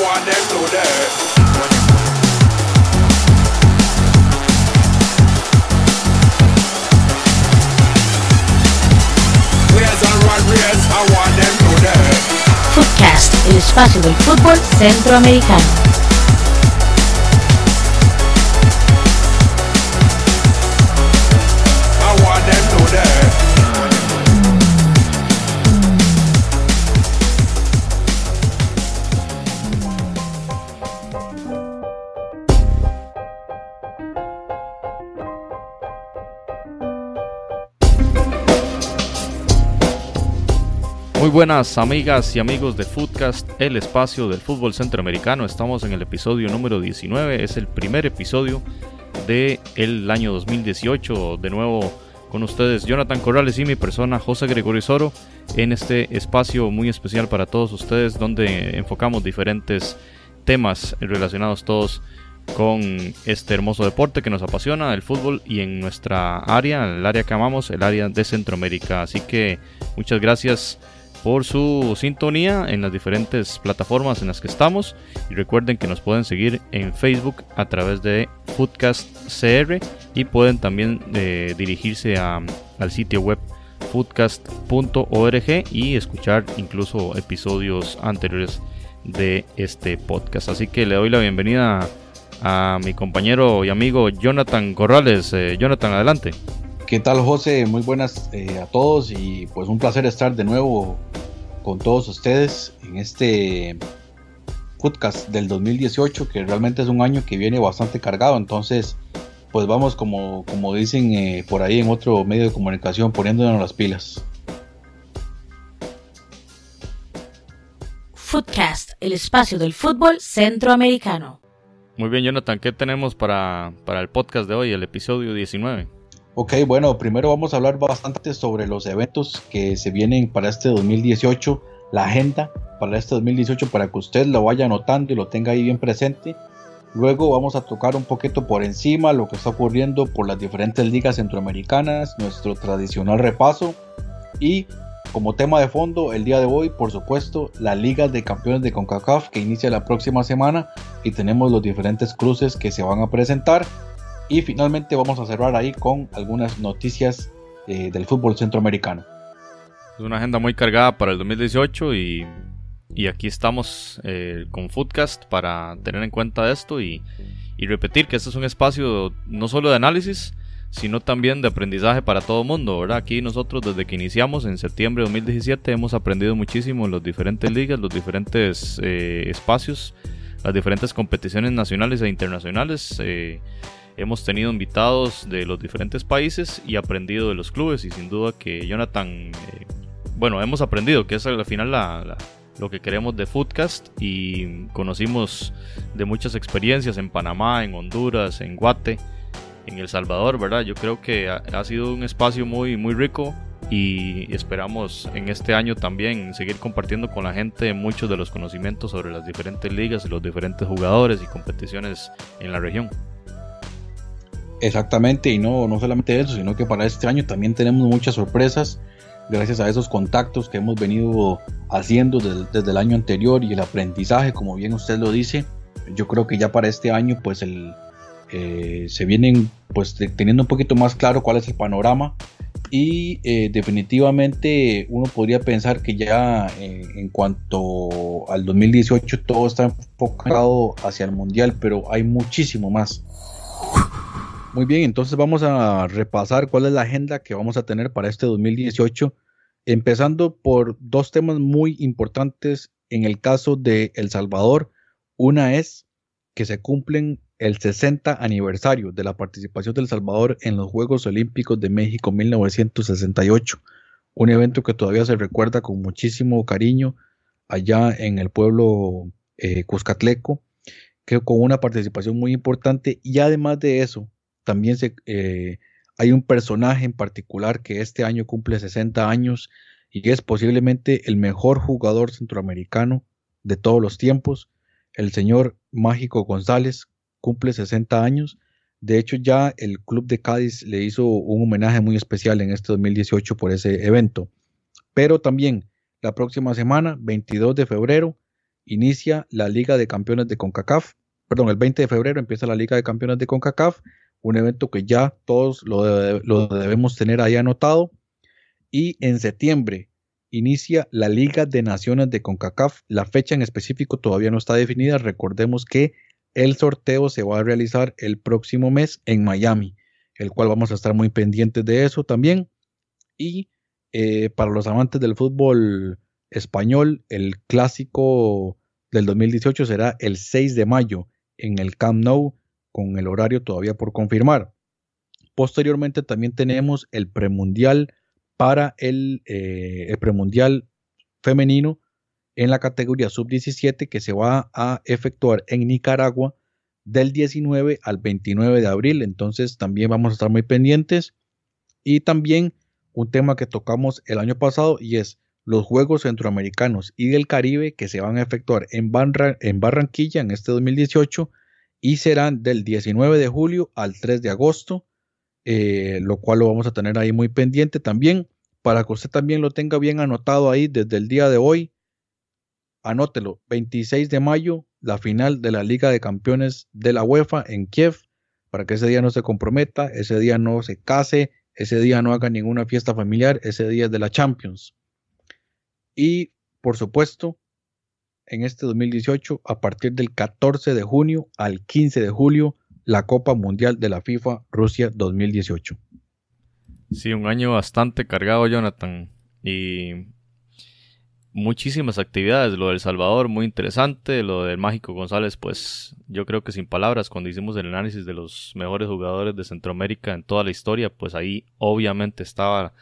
want. Footcast, fútbol centroamericano. Buenas amigas y amigos de Footcast, el espacio del fútbol centroamericano. Estamos en el episodio número 19, es el primer episodio del año 2018. De nuevo con ustedes Jonathan Corrales y mi persona José Gregorio Soro en este espacio muy especial para todos ustedes donde enfocamos diferentes temas relacionados todos con este hermoso deporte que nos apasiona, el fútbol y en nuestra área, el área que amamos, el área de Centroamérica. Así que muchas gracias por su sintonía en las diferentes plataformas en las que estamos y recuerden que nos pueden seguir en Facebook a través de Foodcast CR y pueden también eh, dirigirse a- al sitio web foodcast.org y escuchar incluso episodios anteriores de este podcast. Así que le doy la bienvenida a mi compañero y amigo Jonathan Corrales. Eh, Jonathan, adelante. ¿Qué tal José? Muy buenas eh, a todos y pues un placer estar de nuevo con todos ustedes en este podcast del 2018 que realmente es un año que viene bastante cargado entonces pues vamos como, como dicen eh, por ahí en otro medio de comunicación poniéndonos las pilas. Footcast, el espacio del fútbol centroamericano. Muy bien, Jonathan, ¿qué tenemos para, para el podcast de hoy, el episodio 19? Ok, bueno, primero vamos a hablar bastante sobre los eventos que se vienen para este 2018, la agenda para este 2018 para que usted lo vaya anotando y lo tenga ahí bien presente. Luego vamos a tocar un poquito por encima lo que está ocurriendo por las diferentes ligas centroamericanas, nuestro tradicional repaso y como tema de fondo el día de hoy, por supuesto, la Liga de Campeones de CONCACAF que inicia la próxima semana y tenemos los diferentes cruces que se van a presentar y finalmente vamos a cerrar ahí con algunas noticias eh, del fútbol centroamericano. Es una agenda muy cargada para el 2018 y, y aquí estamos eh, con Foodcast para tener en cuenta esto y, y repetir que este es un espacio no solo de análisis, sino también de aprendizaje para todo el mundo, ¿verdad? Aquí nosotros desde que iniciamos en septiembre de 2017 hemos aprendido muchísimo en las diferentes ligas, los diferentes eh, espacios, las diferentes competiciones nacionales e internacionales. eh, hemos tenido invitados de los diferentes países y aprendido de los clubes y sin duda que Jonathan, eh, bueno, hemos aprendido que es al final la- lo que queremos de Foodcast y conocimos de muchas experiencias en Panamá, en Honduras, en Guate, en El Salvador, ¿verdad? Yo creo que ha, ha sido un espacio muy, muy rico y esperamos en este año también seguir compartiendo con la gente muchos de los conocimientos sobre las diferentes ligas y los diferentes jugadores y competiciones en la región. Exactamente, y no, no solamente eso, sino que para este año también tenemos muchas sorpresas gracias a esos contactos que hemos venido haciendo desde, desde el año anterior y el aprendizaje, como bien usted lo dice. Yo creo que ya para este año pues el, eh, se vienen pues teniendo un poquito más claro cuál es el panorama y eh, definitivamente uno podría pensar que ya eh, en cuanto al 2018 todo está enfocado hacia el mundial, pero hay muchísimo más. Muy bien, entonces vamos a repasar cuál es la agenda que vamos a tener para este 2018, empezando por dos temas muy importantes en el caso de El Salvador. Una es que se cumplen el 60 aniversario de la participación de El Salvador en los Juegos Olímpicos de México 1968, un evento que todavía se recuerda con muchísimo cariño allá en el pueblo eh, Cuscatleco, que con una participación muy importante y además de eso, también eh, hay un personaje en particular que este año cumple 60 años y es posiblemente el mejor jugador centroamericano de todos los tiempos. El señor Mágico González cumple 60 años. De hecho, ya el Club de Cádiz le hizo un homenaje muy especial en este 2018 por ese evento. Pero también la próxima semana, 22 de febrero, inicia la Liga de Campeones de CONCACAF. Perdón, el 20 de febrero empieza la Liga de Campeones de CONCACAF, un evento que ya todos lo, de- lo debemos tener ahí anotado. Y en septiembre inicia la Liga de Naciones de CONCACAF. La fecha en específico todavía no está definida. Recordemos que el sorteo se va a realizar el próximo mes en Miami, el cual vamos a estar muy pendientes de eso también. Y eh, para los amantes del fútbol español, el clásico del 2018 será el 6 de mayo en el Camp Nou, con el horario todavía por confirmar. Posteriormente también tenemos el premundial para el, eh, premundial femenino en la categoría sub-17 que se va a efectuar en Nicaragua del 19 al 29 de abril. Entonces también vamos a estar muy pendientes. Y también un tema que tocamos el año pasado y es los Juegos Centroamericanos y del Caribe que se van a efectuar en Barranquilla en este 2018 y serán del 19 de julio al 3 de agosto, eh, lo cual lo vamos a tener ahí muy pendiente también para que usted también lo tenga bien anotado ahí desde el día de hoy. Anótelo, 26 de mayo, la final de la Liga de Campeones de la UEFA en Kiev, para que ese día no se comprometa, ese día no se case, ese día no haga ninguna fiesta familiar, ese día es de la Champions. Y por supuesto, en este 2018, a partir del 14 de junio al 15 de julio, la Copa Mundial de la FIFA Rusia 2018. Sí, un año bastante cargado, Jonathan. Y muchísimas actividades. Lo del Salvador, muy interesante. Lo del Mágico González, pues yo creo que sin palabras, cuando hicimos el análisis de los mejores jugadores de Centroamérica en toda la historia, pues ahí obviamente estaba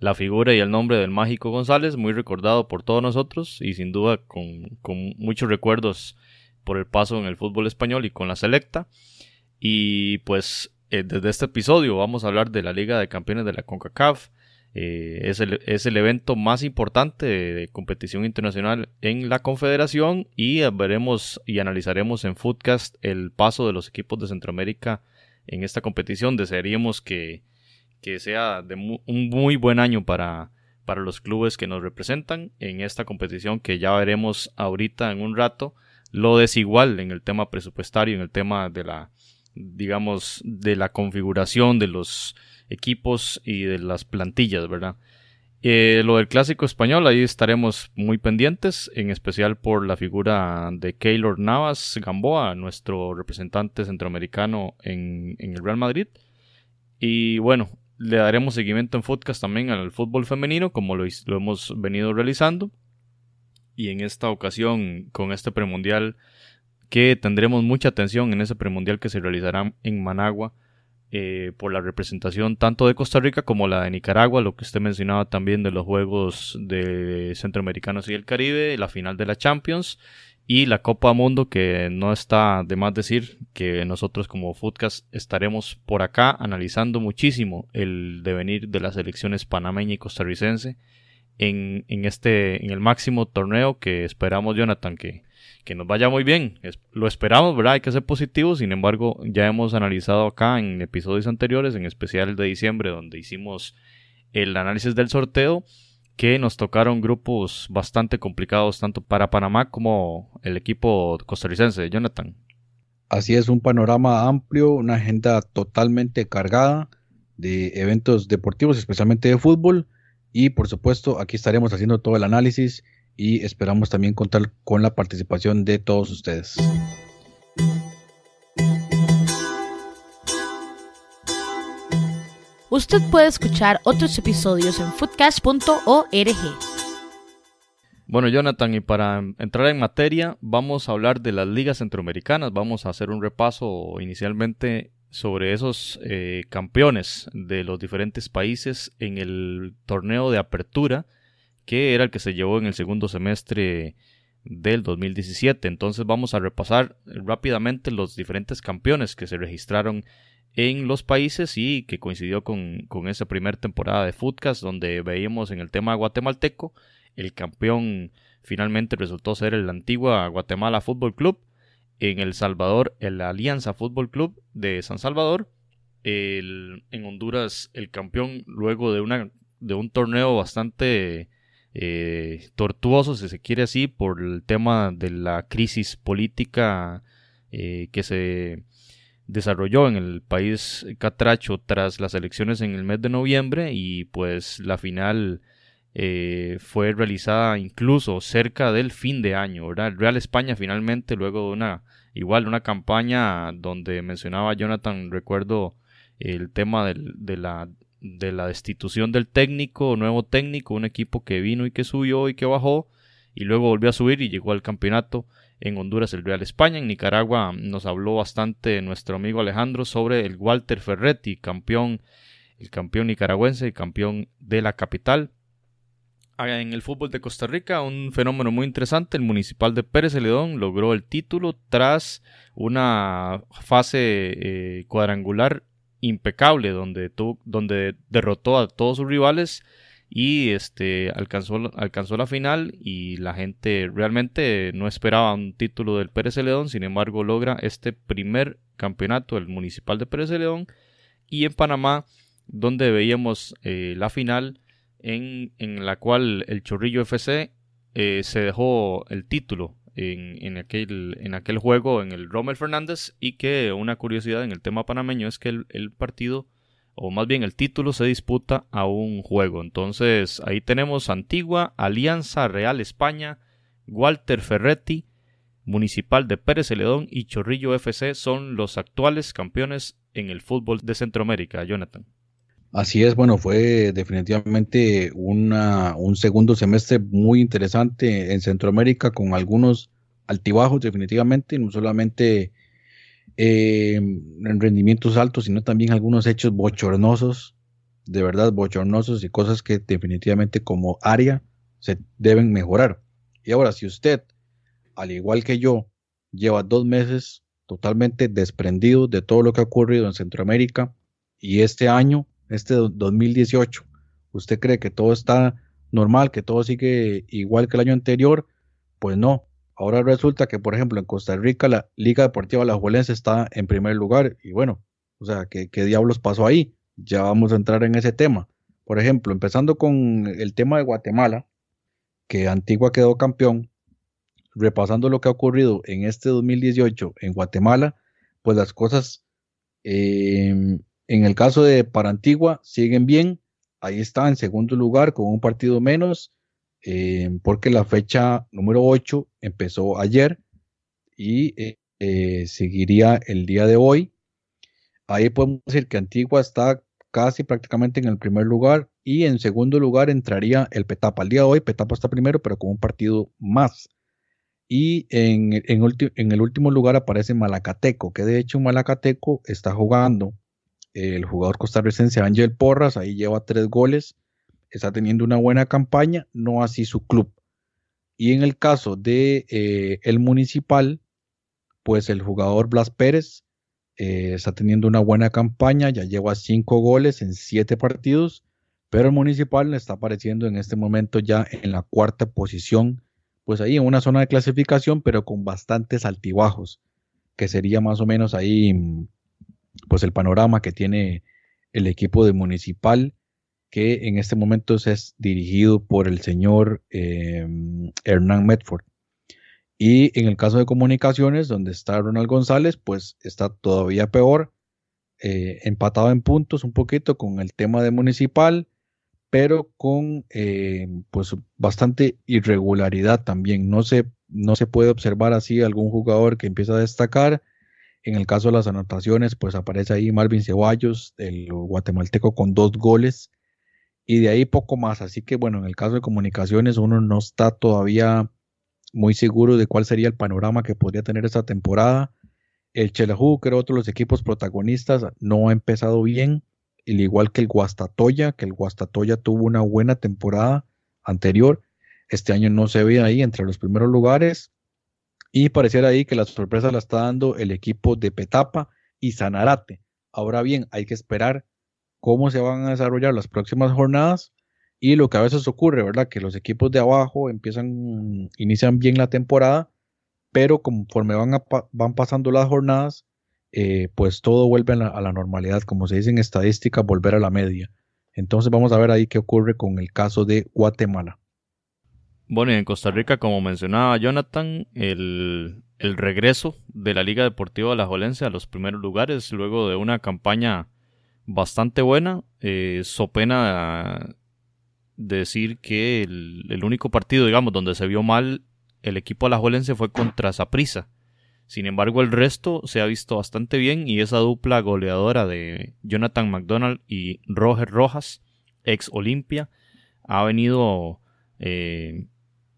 la figura y el nombre del Mágico González, muy recordado por todos nosotros y sin duda con, muchos recuerdos por el paso en el fútbol español y con la selecta. Y pues eh, desde este episodio vamos a hablar de la Liga de Campeones de la CONCACAF. Eh, es, el, es, el, evento más importante de, de, competición internacional en la Confederación y veremos y analizaremos en Footcast el paso de los equipos de Centroamérica en esta competición. Desearíamos que, que sea de mu un muy buen año para, para los clubes que nos representan en esta competición que ya veremos ahorita en un rato. Lo desigual en el tema presupuestario, en el tema de la, digamos, de la configuración de los equipos y de las plantillas, ¿verdad? Eh, lo del clásico español, ahí estaremos muy pendientes, en especial por la figura de Keylor Navas Gamboa, nuestro representante centroamericano en, en, el Real Madrid. Y bueno, le daremos seguimiento en podcast también al fútbol femenino, como lo, hemos venido realizando. Y en esta ocasión, con este premundial, que tendremos mucha atención en ese premundial que se realizará en Managua eh, por la representación tanto de Costa Rica como la de Nicaragua, lo que usted mencionaba también de los Juegos de Centroamericanos y el Caribe, la final de la Champions y la Copa Mundo, que no está de más decir que nosotros como Foodcast estaremos por acá analizando muchísimo el devenir de las elecciones panameña y costarricense en, en este en el máximo torneo que esperamos Jonathan que que nos vaya muy bien. Lo esperamos, ¿verdad? Hay que ser positivos. Sin embargo, ya hemos analizado acá en episodios anteriores, en especial el de diciembre, donde hicimos el análisis del sorteo, que nos tocaron grupos bastante complicados, tanto para Panamá como el equipo costarricense, Jonathan. Así es, un panorama amplio, una agenda totalmente cargada de eventos deportivos, especialmente de fútbol. Y por supuesto, aquí estaremos haciendo todo el análisis y esperamos también contar con la participación de todos ustedes. Usted puede escuchar otros episodios en foodcast.org. Bueno, Jonathan, y para entrar en materia, vamos a hablar de las ligas centroamericanas. Vamos a hacer un repaso inicialmente sobre esos eh, campeones de los diferentes países en el torneo de apertura que era el que se llevó en el segundo semestre del 2017. Entonces vamos a repasar rápidamente los diferentes campeones que se registraron en los países y que coincidió con, con esa primera temporada de Footcast donde veíamos en el tema guatemalteco el campeón finalmente resultó ser el antigua Guatemala Fútbol Club en El Salvador el Alianza Fútbol Club de San Salvador en Honduras el campeón luego de una de un torneo bastante eh, tortuoso, si se quiere así, por el tema de la crisis política eh, que se desarrolló en el país catracho tras las elecciones en el mes de noviembre y pues la final eh, fue realizada incluso cerca del fin de año, El Real España finalmente luego de una igual una campaña donde mencionaba Jonathan, recuerdo el tema de la de la destitución del técnico, nuevo técnico, un equipo que vino y que subió y que bajó y luego volvió a subir y llegó al campeonato en Honduras el Real España. En Nicaragua nos habló bastante nuestro amigo Alejandro sobre el Walter Ferretti, campeón, el campeón nicaragüense, y campeón de la capital. Ah, en el fútbol de Costa Rica, un fenómeno muy interesante, el municipal de Pérez Celedón logró el título tras una fase eh, cuadrangular impecable donde, donde derrotó a todos sus rivales y este alcanzó, alcanzó la final y la gente realmente no esperaba un título del Pérez Celedón, sin embargo logra este primer campeonato del Municipal de Pérez Celedón y en Panamá donde veíamos eh, la final en, en, la cual el Chorrillo FC eh, se dejó el título en, en, aquel, en aquel juego en el Rommel Fernández y que una curiosidad en el tema panameño es que el, el partido o más bien el título se disputa a un juego. Entonces ahí tenemos Antigua, Alianza Real España, Walter Ferretti, Municipal de Pérez Celedón y Chorrillo FC son los actuales campeones en el fútbol de Centroamérica, Jonathan. Así es, bueno, fue definitivamente una, un segundo semestre muy interesante en Centroamérica con algunos altibajos definitivamente, no solamente eh, en rendimientos altos, sino también algunos hechos bochornosos, de verdad bochornosos y cosas que definitivamente como área se deben mejorar. Y ahora, si usted, al igual que yo, lleva dos meses totalmente desprendido de todo lo que ha ocurrido en Centroamérica y este año, este 2018, usted cree que todo está normal, que todo sigue igual que el año anterior, pues no, Ahora resulta que, por ejemplo, en Costa Rica la Liga Deportiva La Juelense está en primer lugar. Y bueno, o sea, ¿qué, diablos pasó ahí? Ya vamos a entrar en ese tema. Por ejemplo, empezando con el tema de Guatemala, que Antigua quedó campeón, repasando lo que ha ocurrido en este 2018 en Guatemala, pues las cosas em, en el caso de para Antigua siguen bien. Ahí está en segundo lugar con un partido menos eh, porque la fecha número 8 empezó ayer y eh, eh, seguiría el día de hoy. Ahí podemos decir que Antigua está casi prácticamente en el primer lugar y en segundo lugar entraría el Petapa. El día de hoy Petapa está primero, pero con un partido más. Y en, en el último lugar aparece Malacateco, que de hecho Malacateco está jugando el jugador costarricense Ángel Porras, ahí lleva tres goles está teniendo una buena campaña, no así su club. Y en el caso de eh, el municipal, pues el jugador Blas Pérez eh, está teniendo una buena campaña, ya lleva cinco goles en siete partidos, pero el municipal está apareciendo en este momento ya en la cuarta posición, pues ahí en una zona de clasificación, pero con bastantes altibajos, que sería más o menos ahí, pues el panorama que tiene el equipo de municipal que en este momento es dirigido por el señor em, Hernán Medford. Y en el caso de comunicaciones, donde está Ronald González, pues está todavía peor, eh, empatado en puntos un poquito con el tema de municipal, pero con em, pues bastante irregularidad también. No se, no se puede observar así algún jugador que empieza a destacar. En el caso de las anotaciones, pues aparece ahí Marvin Ceballos, el guatemalteco con dos goles y de ahí poco más. Así que bueno, en el caso de comunicaciones uno no está todavía muy seguro de cuál sería el panorama que podría tener esta temporada. El Chelajú, que era otro de los equipos protagonistas, no ha empezado bien, al igual que el Guastatoya, que el Guastatoya tuvo una buena temporada anterior. Este año no se ve ahí entre los primeros lugares. Y pareciera ahí que la sorpresa la está dando el equipo de Petapa y Sanarate. Ahora bien, hay que esperar cómo se van a desarrollar las próximas jornadas y lo que a veces ocurre, ¿verdad? Que los equipos de abajo empiezan, inician bien la temporada, pero conforme van, van pasando las jornadas, eh, pues todo vuelve a la, normalidad, como se dice en estadística, volver a la media. Entonces vamos a ver ahí qué ocurre con el caso de Guatemala. Bueno, y en Costa Rica, como mencionaba Jonathan, el, el regreso de la Liga Deportiva de la Jolense a los primeros lugares luego de una campaña bastante buena. Eh, so pena decir que el, único partido, digamos, donde se vio mal el equipo alajuelense fue contra Saprissa. Sin embargo, el resto se ha visto bastante bien y esa dupla goleadora de Jonathan McDonald y Roger Rojas, ex Olimpia, ha venido eh,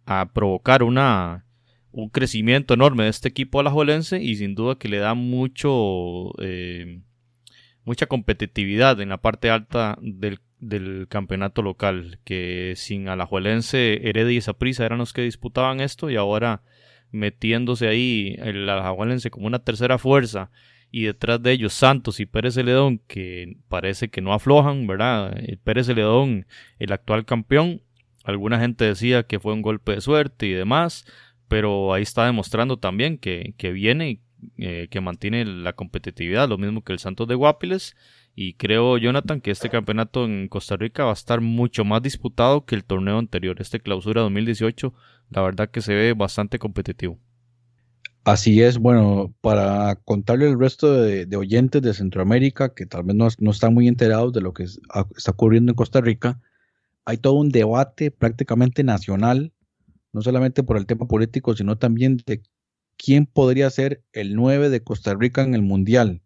a provocar una, un crecimiento enorme de este equipo alajuelense y sin duda que le da mucho eh, mucha competitividad en la parte alta del, del campeonato local que sin Alajuelense Heredia y Saprissa eran los que disputaban esto y ahora metiéndose ahí el Alajuelense como una tercera fuerza y detrás de ellos Santos y Pérez Celedón que parece que no aflojan, ¿verdad? El Pérez Celedón, el actual campeón, alguna gente decía que fue un golpe de suerte y demás, pero ahí está demostrando también que, que viene, eh, que mantiene la competitividad, lo mismo que el Santos de Guapiles. Y creo, Jonathan, que este campeonato en Costa Rica va a estar mucho más disputado que el torneo anterior. Este clausura 2018, la verdad que se ve bastante competitivo. Así es, bueno, para contarle al resto de, oyentes de Centroamérica que tal vez no, no, están muy enterados de lo que está ocurriendo en Costa Rica, hay todo un debate prácticamente nacional, no solamente por el tema político, sino también de quién podría ser el 9 de Costa Rica en el Mundial.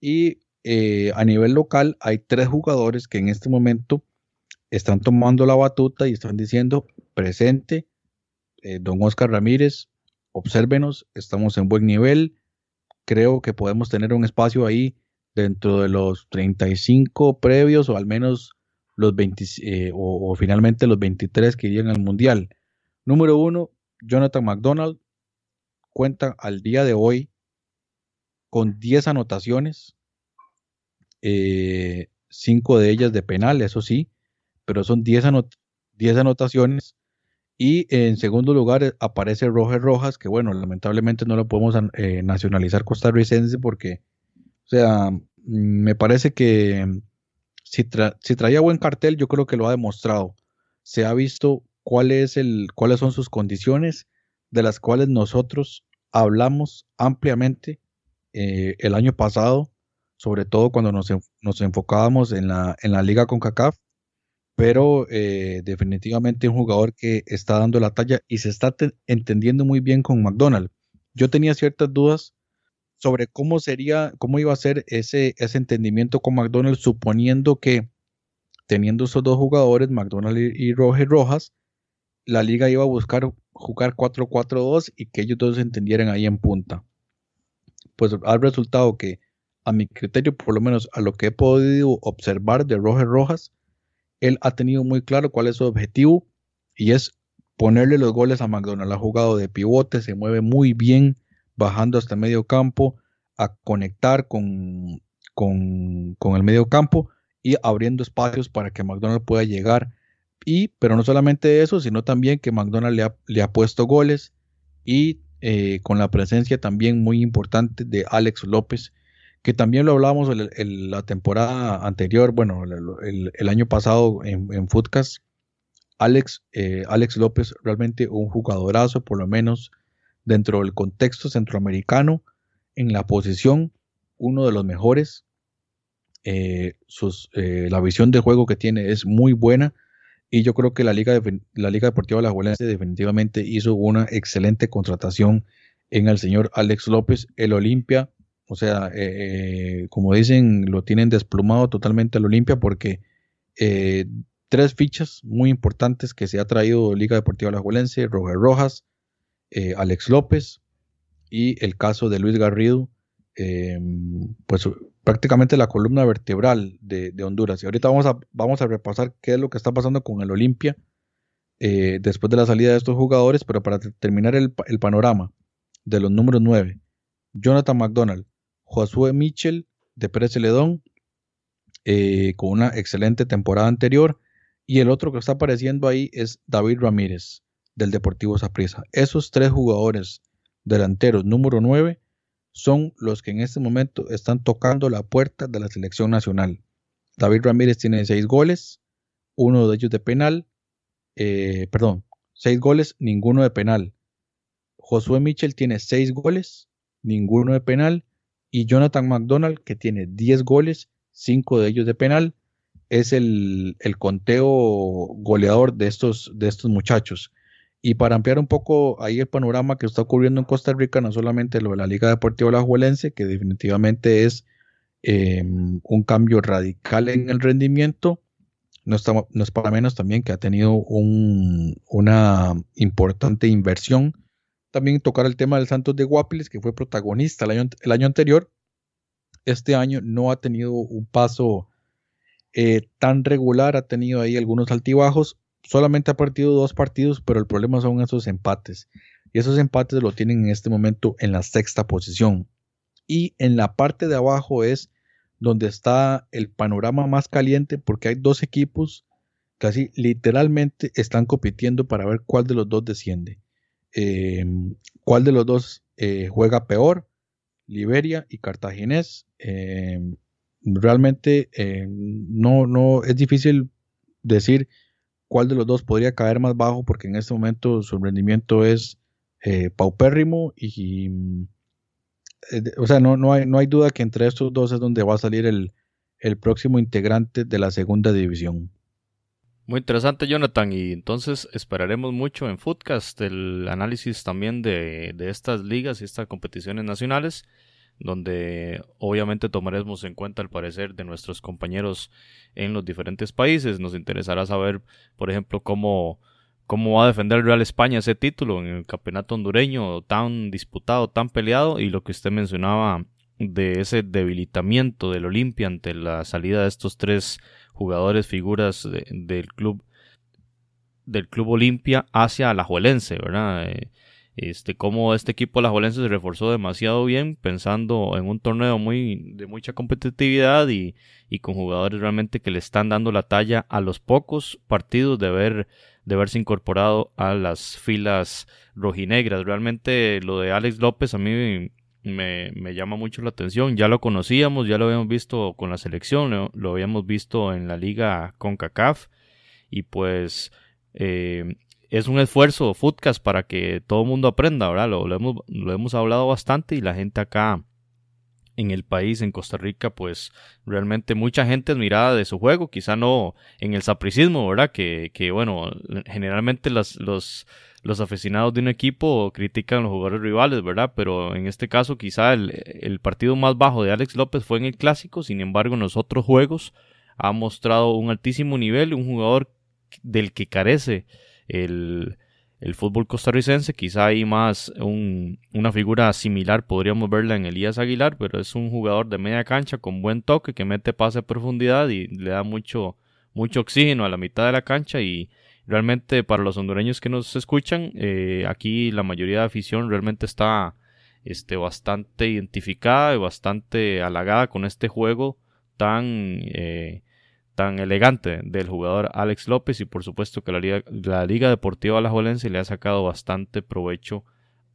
Y eh, a nivel local hay tres jugadores que en este momento están tomando la batuta y están diciendo presente, eh, don Oscar Ramírez, obsérvenos, estamos en buen nivel, creo que podemos tener un espacio ahí dentro de los 35 previos o al menos los 20 eh, o, finalmente los 23 que irían al mundial. Número uno, Jonathan McDonald cuenta al día de hoy con 10 anotaciones, 5 eh, de ellas de penal, eso sí, pero son 10, 10 anotaciones y en segundo lugar eh, aparece Roger Rojas, que bueno, lamentablemente no lo podemos eh, nacionalizar costarricense porque, o sea, mm, me parece que si, traía buen cartel, yo creo que lo ha demostrado. Se ha visto cuál es el, cuáles son sus condiciones, de las cuales nosotros hablamos ampliamente eh, el año pasado, sobre todo cuando nos, nos enfocábamos en la, en la liga con CACAF pero eh, definitivamente un jugador que está dando la talla y se está entendiendo muy bien con McDonald. Yo tenía ciertas dudas sobre cómo sería, cómo iba a ser ese, ese entendimiento con McDonald, suponiendo que teniendo esos dos jugadores, McDonald y, Roger Rojas, la liga iba a buscar jugar 4-4-2 y que ellos dos entendieran ahí en punta. Pues ha resultado que, a mi criterio, por lo menos a lo que he podido observar de Roger Rojas, él ha tenido muy claro cuál es su objetivo y es ponerle los goles a McDonald. Ha jugado de pivote, se mueve muy bien, bajando hasta el medio campo, a conectar con, con, el medio campo y abriendo espacios para que McDonald pueda llegar. Pero no solamente eso, sino también que McDonald le ha, le ha puesto goles y eh, con la presencia también muy importante de Alex López, que también lo hablábamos en, la temporada anterior, bueno, el, año pasado en, en Footcast. Alex, eh, Alex López, realmente un jugadorazo, por lo menos dentro del contexto centroamericano, en la posición, uno de los mejores. Eh, la visión de juego que tiene es muy buena y yo creo que la Liga, la Liga Deportiva Alajuelense definitivamente hizo una excelente contratación en el señor Alex López, el Olimpia o sea, eh, eh, como dicen, lo tienen desplumado totalmente al Olimpia porque eh, tres fichas muy importantes que se ha traído Liga Deportiva Alajuelense, Roger Rojas, Alex López y el caso de Luis Garrido, pues prácticamente la columna vertebral de, Honduras. Y ahorita vamos a, vamos a repasar qué es lo que está pasando con el Olimpia después de la salida de estos jugadores, pero para terminar el, el panorama de los números 9, Jonathan McDonald, Josué Mitchell de Pérez Celedón, eh, con una excelente temporada anterior. Y el otro que está apareciendo ahí es David Ramírez del Deportivo Saprissa. Esos tres jugadores delanteros número 9 son los que en este momento están tocando la puerta de la selección nacional. David Ramírez tiene seis goles, uno de ellos de penal, eh, perdón, 6 goles, ninguno de penal. Josué Mitchell tiene 6 goles, ninguno de penal. Y Jonathan McDonald, que tiene 10 goles, 5 de ellos de penal, es el, el conteo goleador de estos, de estos muchachos. Y para ampliar un poco ahí el panorama que está ocurriendo en Costa Rica, no solamente lo de la Liga Deportiva Alajuelense, que definitivamente es eh, un cambio radical en el rendimiento, no, es para menos también que ha tenido un, una importante inversión. También tocar el tema del Santos de Guapiles, que fue protagonista el año, el año anterior. Este año no ha tenido un paso eh, tan regular, ha tenido ahí algunos altibajos solamente ha partido dos partidos, pero el problema son esos empates. Y esos empates lo tienen en este momento en la sexta posición. Y en la parte de abajo es donde está el panorama más caliente porque hay dos equipos que así literalmente están compitiendo para ver cuál de los dos desciende. Eh, cuál de los dos eh, juega peor, Liberia y Cartaginés. Eh, realmente no, no es difícil decir cuál de los dos podría caer más bajo, porque en este momento su rendimiento es eh, paupérrimo y, eh, o sea, no, no, hay, no hay duda que entre estos dos es donde va a salir el, el próximo integrante de la segunda división. Muy interesante, Jonathan. Y entonces esperaremos mucho en Footcast el análisis también de, de estas ligas y estas competiciones nacionales donde obviamente tomaremos en cuenta el parecer de nuestros compañeros en los diferentes países. Nos interesará saber, por ejemplo, cómo, cómo va a defender el Real España ese título en el campeonato hondureño tan disputado, tan peleado, y lo que usted mencionaba de ese debilitamiento del Olimpia ante la salida de estos tres jugadores figuras del club del club Olimpia hacia la Juelense, ¿verdad? Eh, este, cómo este equipo la Jolense se reforzó demasiado bien, pensando en un torneo muy, de mucha competitividad y, y, con jugadores realmente que le están dando la talla a los pocos partidos de, ver, de haberse incorporado a las filas rojinegras. Realmente lo de Alex López a mí me, me, llama mucho la atención. Ya lo conocíamos, ya lo habíamos visto con la selección, lo, lo habíamos visto en la liga con CACAF y pues eh, es un esfuerzo Footcast para que todo el mundo aprenda, ¿verdad? Lo, hemos, lo hemos hablado bastante y la gente acá en el país, en Costa Rica, pues realmente mucha gente es de su juego, quizá no en el sapricismo, ¿verdad? Que, que bueno, generalmente los, los, los aficionados de un equipo critican a los jugadores rivales, ¿verdad? Pero en este caso quizá el, el partido más bajo de Alex López fue en el clásico, sin embargo en los otros juegos ha mostrado un altísimo nivel, un jugador del que carece el, el fútbol costarricense. Quizá hay más un, una figura similar, podríamos verla en Elías Aguilar, pero es un jugador de media cancha con buen toque que mete pase a profundidad y le da mucho, mucho oxígeno a la mitad de la cancha y realmente para los hondureños que nos escuchan, eh, aquí la mayoría de afición realmente está este, bastante identificada y bastante halagada con este juego tan... Eh, tan elegante del jugador Alex López y por supuesto que la Liga, la Liga Deportiva Alajuelense le ha sacado bastante provecho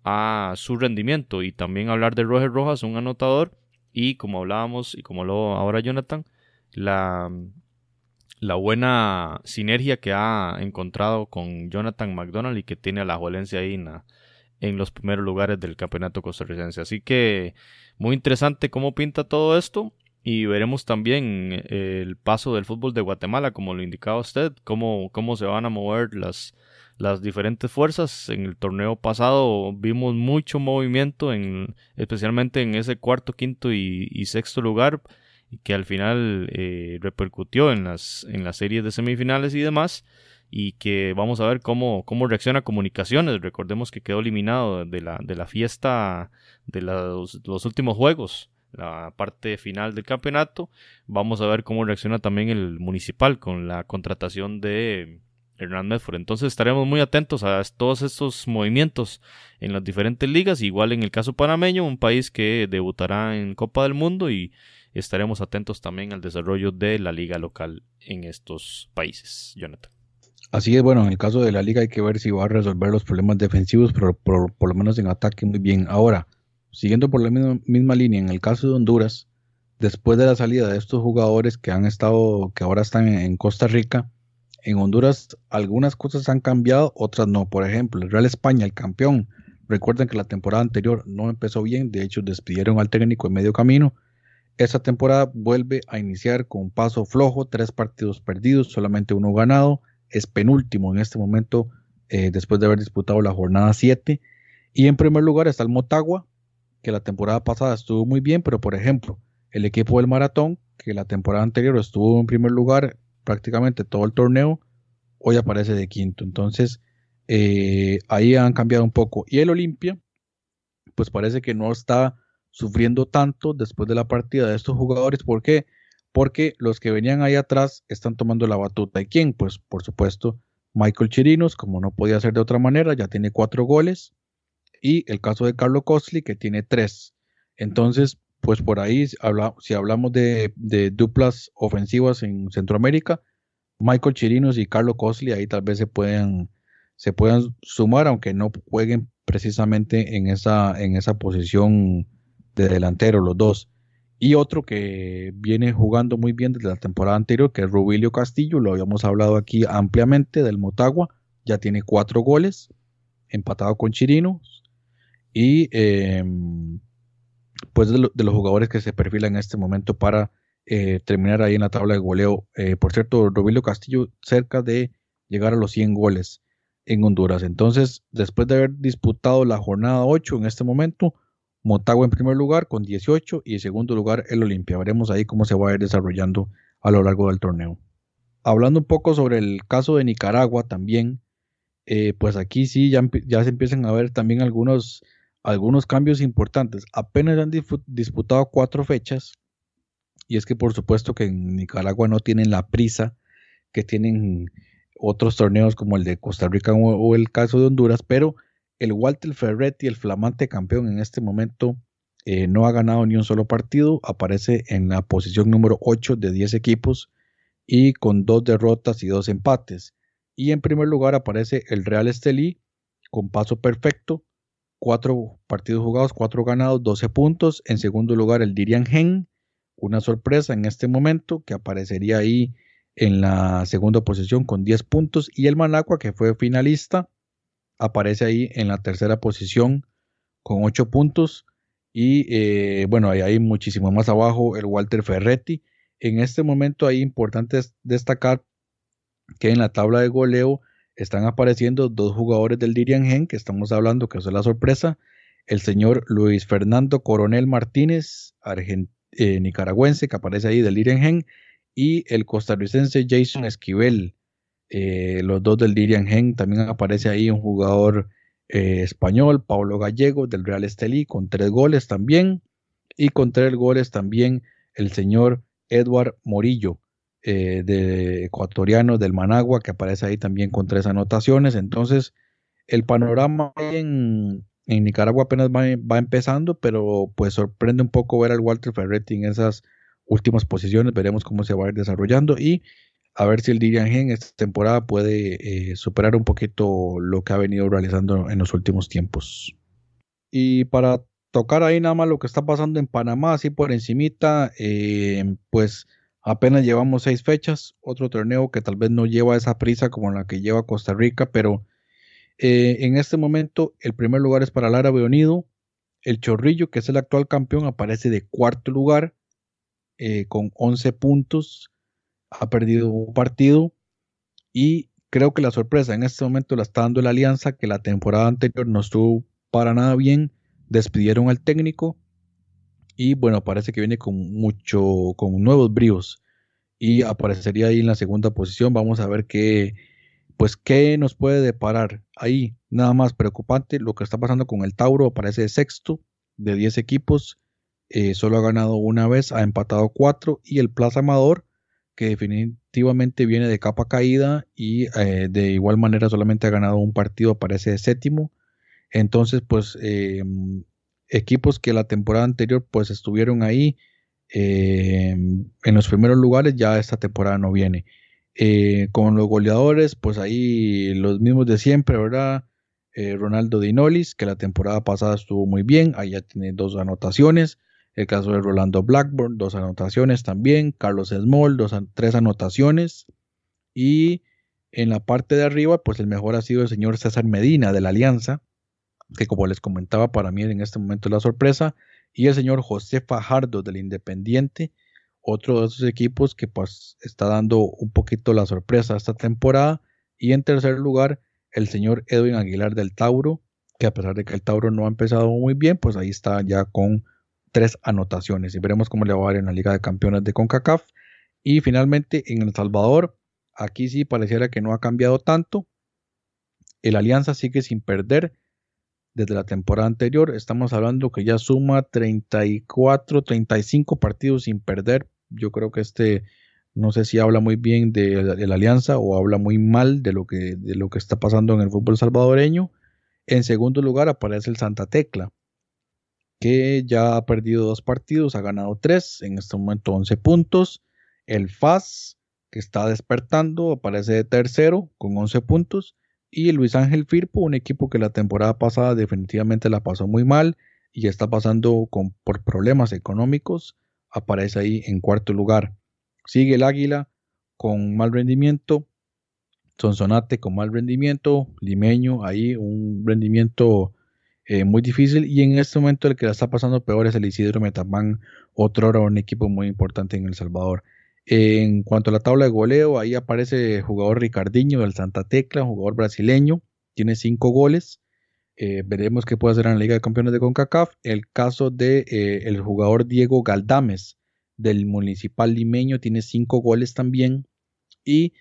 a su rendimiento y también hablar de Roger Rojas, un anotador y como hablábamos y como lo ahora Jonathan, la, la buena sinergia que ha encontrado con Jonathan McDonald y que tiene a la Alajuelense ahí en, en los primeros lugares del campeonato costarricense. Así que muy interesante cómo pinta todo esto y veremos también eh, el paso del fútbol de Guatemala, como lo indicaba usted, cómo, cómo se van a mover las, las diferentes fuerzas. En el torneo pasado vimos mucho movimiento, en, especialmente en ese cuarto, quinto y, sexto lugar, que al final eh, repercutió en las, en las series de semifinales y demás. Y que vamos a ver cómo, cómo reacciona Comunicaciones. Recordemos que quedó eliminado de la, de la fiesta de los, los últimos juegos la parte final del campeonato. Vamos a ver cómo reacciona también el municipal con la contratación de Hernán Medford. Entonces estaremos muy atentos a todos estos movimientos en las diferentes ligas, igual en el caso panameño, un país que debutará en Copa del Mundo y estaremos atentos también al desarrollo de la liga local en estos países. Jonathan. Así es, bueno, en el caso de la liga hay que ver si va a resolver los problemas defensivos, pero por, por lo menos en ataque muy bien. Ahora, siguiendo por la misma, línea, en el caso de Honduras, después de la salida de estos jugadores que han estado, que ahora están en, Costa Rica, En Honduras algunas cosas han cambiado, otras no. Por ejemplo, el Real España, el campeón. Recuerden que la temporada anterior no empezó bien, de hecho despidieron al técnico en medio camino. Esta temporada vuelve a iniciar con un paso flojo, tres partidos perdidos, solamente uno ganado. Es penúltimo en este momento eh, después de haber disputado la jornada 7. Y en primer lugar está el Motagua, que la temporada pasada estuvo muy bien, pero por ejemplo, el equipo del Maratón, que la temporada anterior estuvo en primer lugar prácticamente todo el torneo, hoy aparece de quinto. Entonces, eh, ahí han cambiado un poco. Y el Olimpia, pues parece que no está sufriendo tanto después de la partida de estos jugadores. ¿Por qué? Porque los que venían ahí atrás están tomando la batuta. ¿Y quién? Pues por supuesto Michael Chirinos, como no podía ser de otra manera, ya tiene cuatro goles. Y el caso de Carlos Costly, que tiene tres. Entonces, pues por ahí, si hablamos de, duplas ofensivas en Centroamérica, Michael Chirinos y Carlos Cosli ahí tal vez se puedan, se puedan sumar, aunque no jueguen precisamente en esa, en esa posición de delantero los dos. Y otro que viene jugando muy bien desde la temporada anterior, que es Rubilio Castillo, lo habíamos hablado aquí ampliamente del Motagua, ya tiene cuatro goles, empatado con Chirinos. Y em, pues de, los jugadores que se perfilan en este momento para eh, terminar ahí en la tabla de goleo. Eh, por cierto, Robilio Castillo cerca de llegar a los 100 goles en Honduras. Entonces, después de haber disputado la jornada 8 en este momento, Motagua en primer lugar con 18 y en segundo lugar el Olimpia. Veremos ahí cómo se va a ir desarrollando a lo largo del torneo. Hablando un poco sobre el caso de Nicaragua también, eh, pues aquí sí ya, ya se empiezan a ver también algunos algunos cambios importantes. Apenas han disputado cuatro fechas y es que por supuesto que en Nicaragua no tienen la prisa que tienen otros torneos como el de Costa Rica o, el caso de Honduras, pero el Walter Ferretti, el flamante campeón en este momento, eh, no ha ganado ni un solo partido, aparece en la posición número 8 de 10 equipos y con dos derrotas y dos empates. Y en primer lugar aparece el Real Estelí con paso perfecto, cuatro partidos jugados, cuatro ganados, 12 puntos. En segundo lugar, el Dirian Gen, una sorpresa en este momento que aparecería ahí en la segunda posición con 10 puntos. Y el Managua, que fue finalista, aparece ahí en la tercera posición con 8 puntos. Y eh, bueno, ahí hay muchísimo más abajo el Walter Ferretti. En este momento ahí importante destacar que en la tabla de goleo están apareciendo dos jugadores del Dirian Gen, que estamos hablando que es la sorpresa, el señor Luis Fernando Coronel Martínez, eh, nicaragüense, que aparece ahí del Dirian Gen, y el costarricense Jason Esquivel, eh, los dos del Dirian Gen, también aparece ahí un jugador eh, español, Pablo Gallego, del Real Estelí, con tres goles también, y con tres goles también el señor Edward Morillo, eh, de ecuatoriano del Managua, que aparece ahí también con tres anotaciones. Entonces, el panorama en, Nicaragua apenas va, empezando, pero pues sorprende un poco ver al Walter Ferretti en esas últimas posiciones. Veremos cómo se va a ir desarrollando y a ver si el Dirian Gen esta temporada puede eh, superar un poquito lo que ha venido realizando en los últimos tiempos. Y para tocar ahí nada más lo que está pasando en Panamá, así por encimita, eh, pues Apenas llevamos seis fechas, otro torneo que tal vez no lleva esa prisa como la que lleva Costa Rica, pero eh, en este momento el primer lugar es para el Árabe Unido. El Chorrillo, que es el actual campeón, aparece de cuarto lugar eh, con 11 puntos. Ha perdido un partido y creo que la sorpresa en este momento la está dando la Alianza, que la temporada anterior no estuvo para nada bien. Despidieron al técnico y bueno, parece que viene con mucho, con nuevos bríos y aparecería ahí en la segunda posición. Vamos a ver qué, pues qué nos puede deparar ahí. Nada más preocupante lo que está pasando con el Tauro, aparece sexto de 10 equipos, eh, solo ha ganado una vez, ha empatado cuatro y el Plaza Amador que definitivamente viene de capa caída y eh, de igual manera solamente ha ganado un partido, aparece séptimo. Entonces, pues eh, equipos que la temporada anterior pues estuvieron ahí eh, en los primeros lugares, ya esta temporada no viene. Eh, con los goleadores, pues ahí los mismos de siempre, ¿verdad? Eh, Ronaldo Dinolis, que la temporada pasada estuvo muy bien, ahí ya tiene dos anotaciones. El caso de Rolando Blackburn, dos anotaciones también. Carlos Small, dos, tres anotaciones. Y En la parte de arriba, pues el mejor ha sido el señor César Medina de la Alianza, que como les comentaba, para mí en este momento es la sorpresa, y el señor José Fajardo del Independiente, otro de esos equipos que pues está dando un poquito la sorpresa esta temporada. Y en tercer lugar, el señor Edwin Aguilar del Tauro, que a pesar de que el Tauro no ha empezado muy bien, pues ahí está ya con tres anotaciones. Y veremos cómo le va a ir en la Liga de Campeones de CONCACAF. Y finalmente en El Salvador, aquí sí pareciera que no ha cambiado tanto. El Alianza sigue sin perder desde la temporada anterior. Estamos hablando que ya suma 34, 35 partidos sin perder yo creo que este no sé si habla muy bien de, la alianza o habla muy mal de lo, que, de lo que está pasando en el fútbol salvadoreño. En segundo lugar aparece el Santa Tecla, que ya ha perdido dos partidos, ha ganado tres, en este momento 11 puntos. El FAS, que está despertando, aparece de tercero con 11 puntos. Y Luis Ángel Firpo, un equipo que la temporada pasada definitivamente la pasó muy mal y está pasando con, por problemas económicos aparece ahí en cuarto lugar. Sigue el Águila con mal rendimiento, Sonsonate con mal rendimiento, Limeño ahí un rendimiento eh, muy difícil y en este momento el que la está pasando peor es el Isidro Metamán, otro ahora un equipo muy importante en El Salvador. En cuanto a la tabla de goleo, ahí aparece el jugador Ricardiño del Santa Tecla, jugador brasileño, tiene cinco goles. Eh, veremos qué puede hacer en la Liga de Campeones de CONCACAF. El caso de eh, el jugador Diego Galdames del Municipal Limeño tiene cinco goles también. Y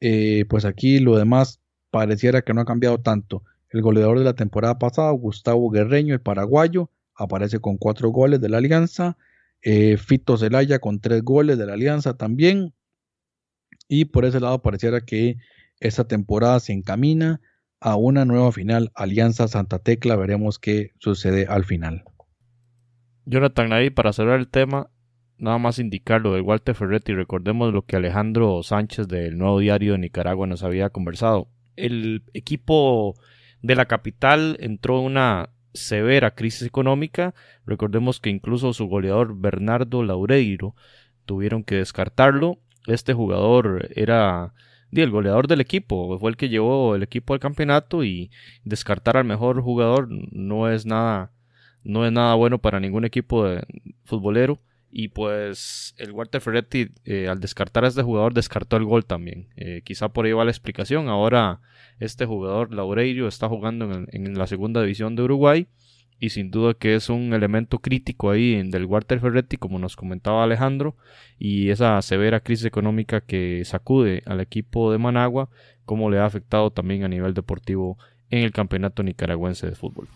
eh, pues aquí lo demás pareciera que no ha cambiado tanto. El goleador de la temporada pasada, Gustavo Guerreño, el paraguayo, aparece con cuatro goles de la Alianza. Fito Zelaya con tres goles de la Alianza también. Y por ese lado pareciera que esta temporada se encamina a una nueva final, Alianza Santa Tecla, veremos qué sucede al final. Jonathan, ahí para cerrar el tema, nada más indicar lo de Walter Ferretti, recordemos lo que Alejandro Sánchez del Nuevo Diario de Nicaragua nos había conversado. El equipo de la capital entró en una severa crisis económica, recordemos que incluso su goleador Bernardo Laureiro tuvieron que descartarlo, este jugador era el goleador del equipo, fue el que llevó el equipo al campeonato y descartar al mejor jugador no es nada, no es nada bueno para ningún equipo de futbolero. Y pues el Walter Ferretti eh, al descartar a este jugador descartó el gol también. Eh, quizá por ahí va la explicación. Ahora este jugador Laureiro está jugando en, en la segunda división de Uruguay y sin duda que es un elemento crítico ahí del Walter Ferretti, como nos comentaba Alejandro, y esa severa crisis económica que sacude al equipo de Managua, como le ha afectado también a nivel deportivo en el campeonato nicaragüense de fútbol.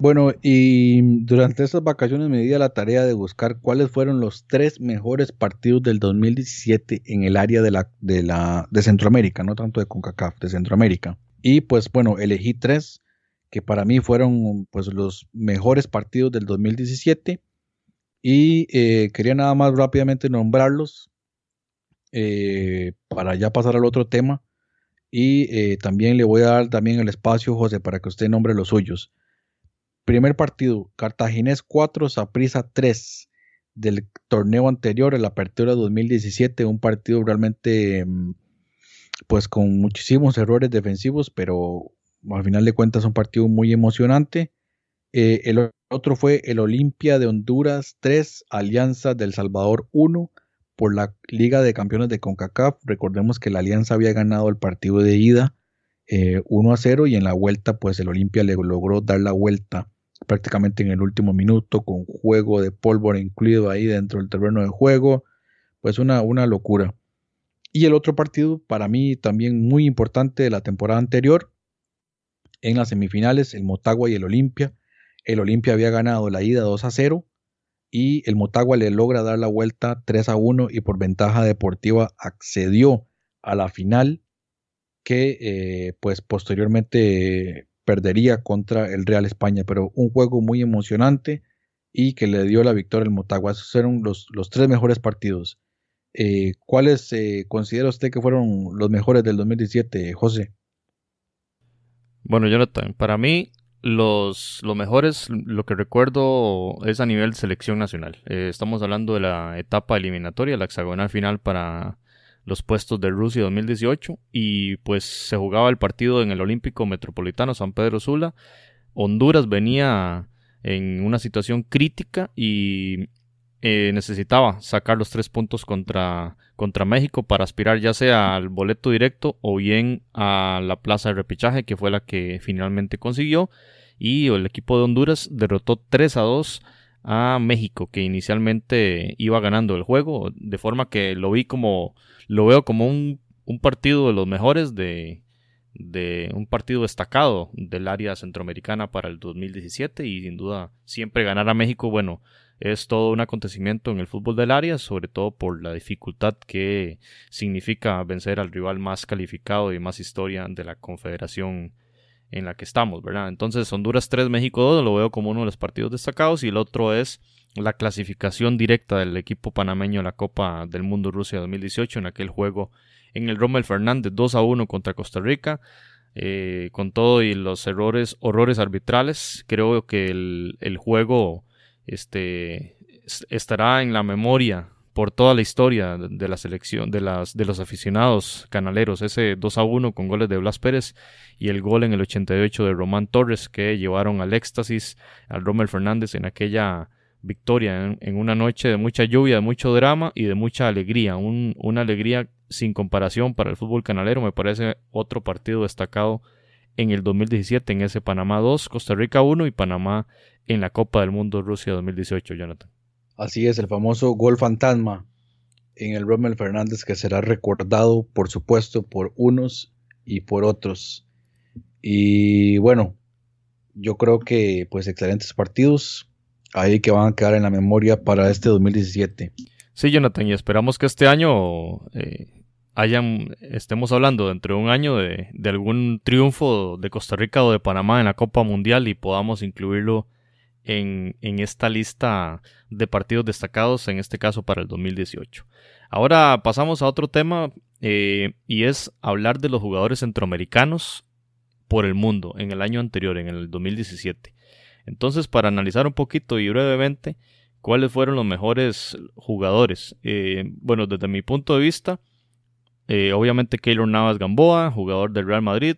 Bueno, y durante estas vacaciones me di a la tarea de buscar cuáles fueron los tres mejores partidos del 2017 en el área de la, de la de Centroamérica, no tanto de CONCACAF, de Centroamérica. Y pues bueno, elegí tres que para mí fueron pues los mejores partidos del 2017 y eh, quería nada más rápidamente nombrarlos eh, para ya pasar al otro tema y eh, también le voy a dar también el espacio José para que usted nombre los suyos. Primer partido, Cartaginés 4, Saprisa 3 del torneo anterior, el Apertura 2017, un partido realmente mm, pues con muchísimos errores defensivos, pero al final de cuentas un partido muy emocionante. Eh, el otro fue el Olimpia de Honduras 3, Alianza del Salvador 1 por la Liga de Campeones de CONCACAF. Recordemos que la Alianza había ganado el partido de ida 1 eh, a 0 y en la vuelta pues el Olimpia le logró dar la vuelta prácticamente en el último minuto con juego de pólvora incluido ahí dentro del terreno de juego. Pues una, una locura. Y el otro partido, para mí también muy importante de la temporada anterior, en las semifinales, el Motagua y el Olimpia. El Olimpia había ganado la ida 2 a 0 y el Motagua le logra dar la vuelta 3 a 1 y por ventaja deportiva accedió a la final que eh, pues posteriormente perdería contra el Real España, pero un juego muy emocionante y que le dio la victoria al Motagua. Fueron los, los tres mejores partidos eh, ¿Cuáles eh, considera usted que fueron los mejores del 2017, José? Bueno, Jonathan, para mí Los, los mejores, lo que recuerdo es a nivel selección nacional. Eh, estamos hablando de la etapa eliminatoria, la hexagonal final para los puestos de Rusia 2018 y pues se jugaba el partido en el Olímpico Metropolitano San Pedro Sula. Honduras venía en una situación crítica y eh, necesitaba sacar los tres puntos contra, contra México para aspirar ya sea al boleto directo o bien a la plaza de repechaje que fue la que finalmente consiguió y el equipo de Honduras derrotó 3 a 2 a México que inicialmente iba ganando el juego de forma que lo vi como lo veo como un, un partido de los mejores de, de un partido destacado del área centroamericana para el 2017 y sin duda siempre ganar a México, bueno, es todo un acontecimiento en el fútbol del área, sobre todo por la dificultad que significa vencer al rival más calificado y más historia de la confederación en la que estamos, ¿verdad? Entonces Honduras 3, México 2 lo veo como uno de los partidos destacados y el otro es la clasificación directa del equipo panameño a la Copa del Mundo Rusia 2018 en aquel juego en el Rommel Fernández 2 a 1 contra Costa Rica. Eh, con todo y los errores, horrores arbitrales, creo que el, juego este, estará en la memoria por toda la historia de la selección, de, las, de los aficionados canaleros. Ese 2 a 1 con goles de Blas Pérez y el gol en el 88 de Román Torres que llevaron al éxtasis al Rommel Fernández en aquella victoria en, una noche de mucha lluvia, de mucho drama y de mucha alegría. una alegría sin comparación para el fútbol canalero. Me parece otro partido destacado en el 2017 en ese Panamá 2, Costa Rica 1 y Panamá en la Copa del Mundo Rusia 2018, Jonathan. Así es, el famoso gol fantasma en el Rommel Fernández que será recordado, por supuesto, por unos y por otros. Y bueno, yo creo que pues excelentes partidos ahí que van a quedar en la memoria para este 2017. Sí, Jonathan, y esperamos que este año eh, hayan, estemos hablando dentro de un año de, de, algún triunfo de Costa Rica o de Panamá en la Copa Mundial y podamos incluirlo en, esta lista de partidos destacados, en este caso para el 2018. Ahora pasamos a otro tema eh, y es hablar de los jugadores centroamericanos por el mundo en el año anterior, en el 2017. Entonces, para analizar un poquito y brevemente cuáles fueron los mejores jugadores. Eh, bueno, desde mi punto de vista, eh, obviamente Keylor Navas Gamboa, jugador del Real Madrid,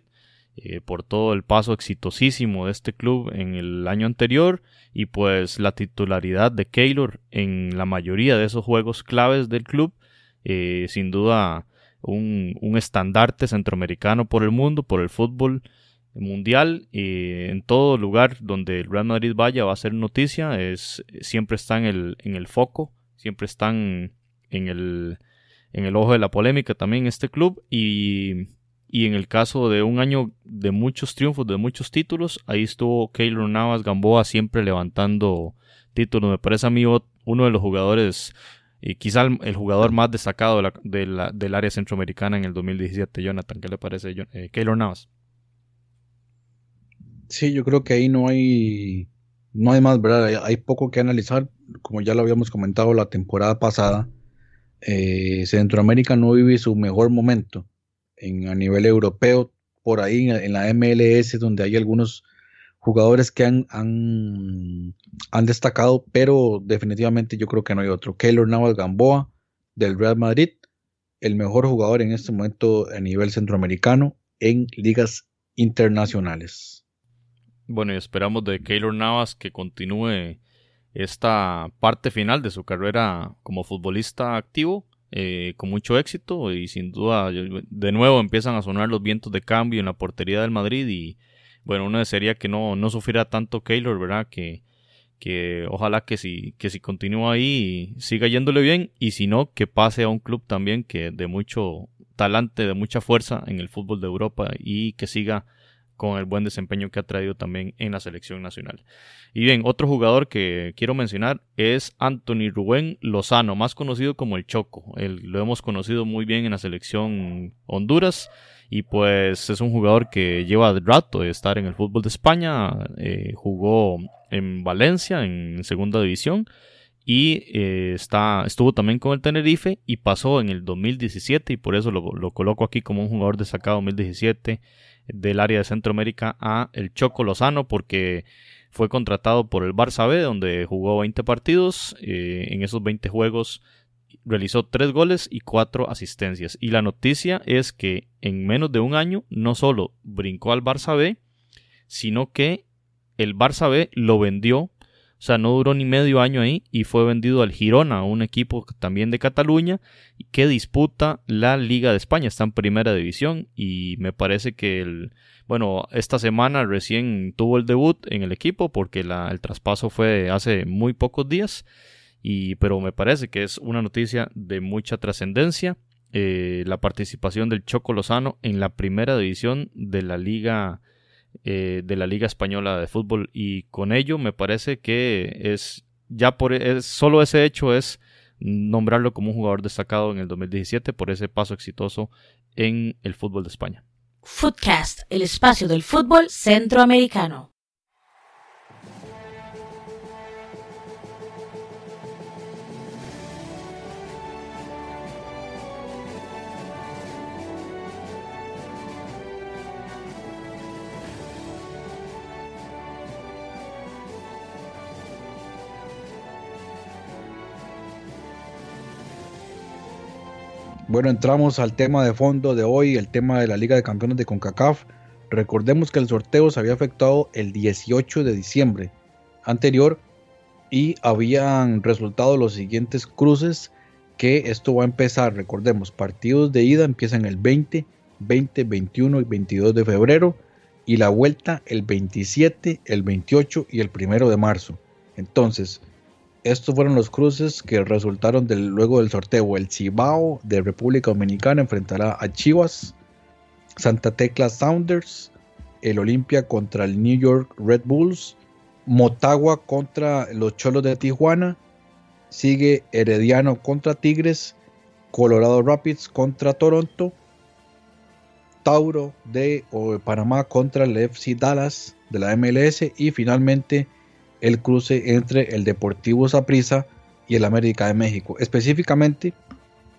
eh, por todo el paso exitosísimo de este club en el año anterior y pues la titularidad de Keylor en la mayoría de esos juegos claves del club, sin duda un, un estandarte centroamericano por el mundo, por el fútbol mundial y en todo lugar donde el Real Madrid vaya va a ser noticia, es, siempre está en el, en el foco, siempre están en el, en el ojo de la polémica también este club y, y en el caso de un año de muchos triunfos, de muchos títulos, ahí estuvo Keylor Navas Gamboa siempre levantando títulos, me parece a mí uno de los jugadores y quizá el, jugador más destacado de la, del área centroamericana en el 2017, Jonathan, ¿qué le parece eh, Keylor Navas? Sí, yo creo que ahí no hay, no hay más, ¿verdad? Hay, poco que analizar, como ya lo habíamos comentado la temporada pasada. Eh, Centroamérica no vive su mejor momento en, a nivel europeo, por ahí en, la MLS, donde hay algunos jugadores que han, han, han, destacado, pero definitivamente yo creo que no hay otro. Keylor Navas Gamboa del Real Madrid, el mejor jugador en este momento a nivel centroamericano en ligas internacionales. Bueno, y esperamos de Keylor Navas que continúe esta parte final de su carrera como futbolista activo eh, con mucho éxito y sin duda de nuevo empiezan a sonar los vientos de cambio en la portería del Madrid y bueno, uno desearía que no, no sufriera tanto Keylor, ¿verdad? Que, que ojalá que si, que si continúa ahí siga yéndole bien y si no, que pase a un club también que de mucho talante, de mucha fuerza en el fútbol de Europa y que siga con el buen desempeño que ha traído también en la selección nacional. Y bien, otro jugador que quiero mencionar es Anthony Rubén Lozano, más conocido como el Choco. lo hemos conocido muy bien en la selección Honduras y pues es un jugador que lleva rato de estar en el fútbol de España, eh, jugó en Valencia en segunda división y eh, está, estuvo también con el Tenerife y pasó en el 2017 y por eso lo, lo, coloco aquí como un jugador destacado 2017 del área de Centroamérica a el Choco Lozano porque fue contratado por el Barça B donde jugó 20 partidos. Eh, en esos 20 juegos realizó 3 goles y 4 asistencias. Y la noticia es que en menos de un año no solo brincó al Barça B, sino que el Barça B lo vendió o sea, no duró ni medio año ahí y fue vendido al Girona, un equipo también de Cataluña que disputa la Liga de España. Está en primera división y me parece que el, bueno, esta semana recién tuvo el debut en el equipo porque el traspaso fue hace muy pocos días. Y, pero me parece que es una noticia de mucha trascendencia. Eh, la participación del Choco Lozano en la primera división de la Liga eh, de la Liga Española de Fútbol y con ello me parece que es ya por es, solo ese hecho es nombrarlo como un jugador destacado en el 2017 por ese paso exitoso en el fútbol de España. Footcast, el espacio del fútbol centroamericano. Bueno, entramos al tema de fondo de hoy, el tema de la Liga de Campeones de CONCACAF. Recordemos que el sorteo se había efectuado el 18 de diciembre anterior y habían resultado los siguientes cruces que esto va a empezar, recordemos, partidos de ida empiezan el 20, 20, 21 y 22 de febrero y la vuelta el 27, el 28 y el 1 de marzo. Entonces, estos fueron los cruces que resultaron del, luego del sorteo. El Cibao de República Dominicana enfrentará a Chivas, Santa Tecla Sounders, el Olimpia contra el New York Red Bulls, Motagua contra los Cholos de Tijuana, sigue Herediano contra Tigres, Colorado Rapids contra Toronto, Tauro de Panamá contra el FC Dallas de la MLS y finalmente el cruce entre el Deportivo Saprissa y el América de México. Específicamente,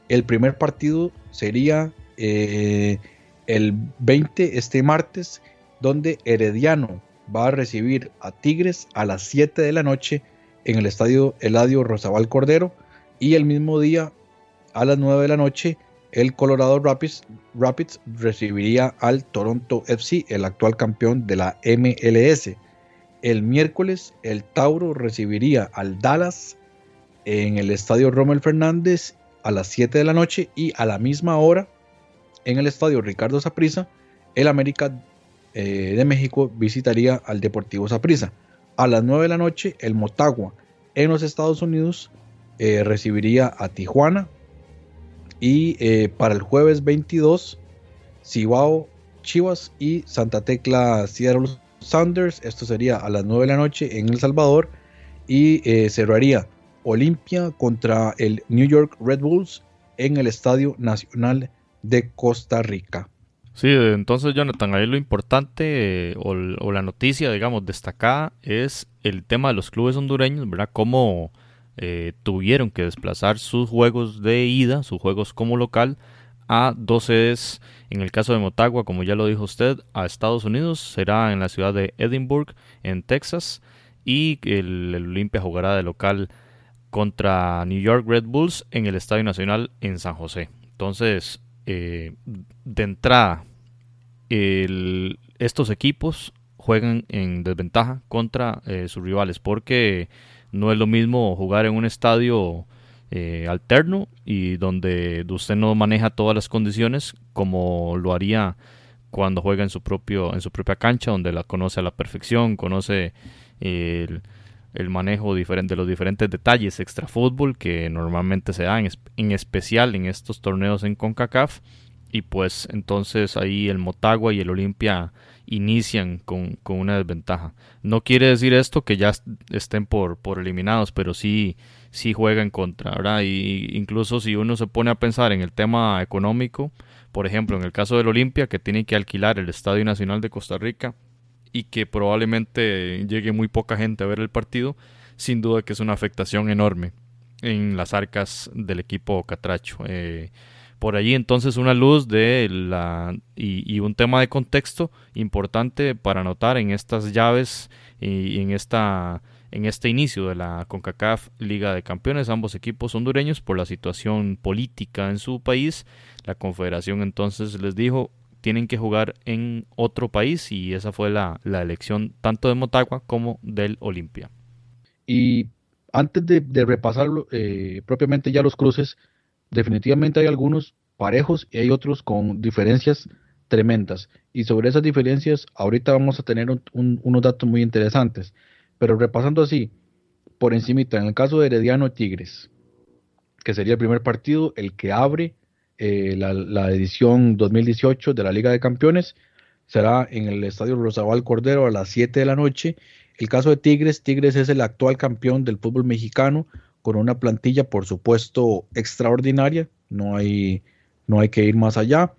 el primer partido sería eh, el 20 este martes, donde Herediano va a recibir a Tigres a las 7 de la noche en el estadio Eladio Rosabal Cordero y el mismo día a las 9 de la noche el Colorado Rapids, Rapids recibiría al Toronto FC, el actual campeón de la MLS. El miércoles el Tauro recibiría al Dallas en el estadio Rommel Fernández a las 7 de la noche y a la misma hora en el estadio Ricardo Saprissa el América eh, de México visitaría al Deportivo Saprissa. A las 9 de la noche el Motagua en los Estados Unidos eh, recibiría a Tijuana y eh, para el jueves 22 Cibao Chivas y Santa Tecla Seattle Sounders. Esto sería a las 9 de la noche en El Salvador. Y eh, cerraría Olimpia contra el New York Red Bulls en el Estadio Nacional de Costa Rica. Sí, entonces Jonathan, ahí lo importante eh, o, la noticia, digamos, destacada es el tema de los clubes hondureños, ¿verdad? Cómo eh, tuvieron que desplazar sus juegos de ida, sus juegos como local, a dos sedes en el caso de Motagua, como ya lo dijo usted, a Estados Unidos será en la ciudad de Edinburgh, en Texas, y el, Olimpia jugará de local contra New York Red Bulls en el Estadio Nacional en San José. Entonces, eh, de entrada, estos equipos juegan en desventaja contra eh, sus rivales porque no es lo mismo jugar en un estadio eh, alterno y donde usted no maneja todas las condiciones como lo haría cuando juega en su propio en su propia cancha donde la conoce a la perfección conoce el, manejo de los diferentes detalles extra fútbol que normalmente se dan en, especial en estos torneos en Concacaf y pues entonces ahí el Motagua y el Olimpia inician con, con, una desventaja. No quiere decir esto que ya estén por, por eliminados, pero sí sí juega en contra, ¿verdad? Y incluso si uno se pone a pensar en el tema económico, por ejemplo, en el caso del Olimpia, que tiene que alquilar el Estadio Nacional de Costa Rica y que probablemente llegue muy poca gente a ver el partido, sin duda que es una afectación enorme en las arcas del equipo Catracho. Eh, por allí entonces una luz de la y, un tema de contexto importante para notar en estas llaves y, en esta en este inicio de la CONCACAF Liga de Campeones, ambos equipos hondureños por la situación política en su país, la Confederación entonces les dijo tienen que jugar en otro país y esa fue la, elección tanto de Motagua como del Olimpia. Y antes de, repasarlo eh, propiamente ya los cruces, definitivamente hay algunos parejos y hay otros con diferencias tremendas. Y sobre esas diferencias, ahorita vamos a tener unos datos muy interesantes. Pero repasando así, por encimita, en el caso de Herediano Tigres, que sería el primer partido, el que abre eh, la, edición 2018 de la Liga de Campeones, será en el Estadio Rosabal Cordero a las 7 de la noche. El caso de Tigres, Tigres es el actual campeón del fútbol mexicano, con una plantilla, por supuesto, extraordinaria, no hay, no hay que ir más allá.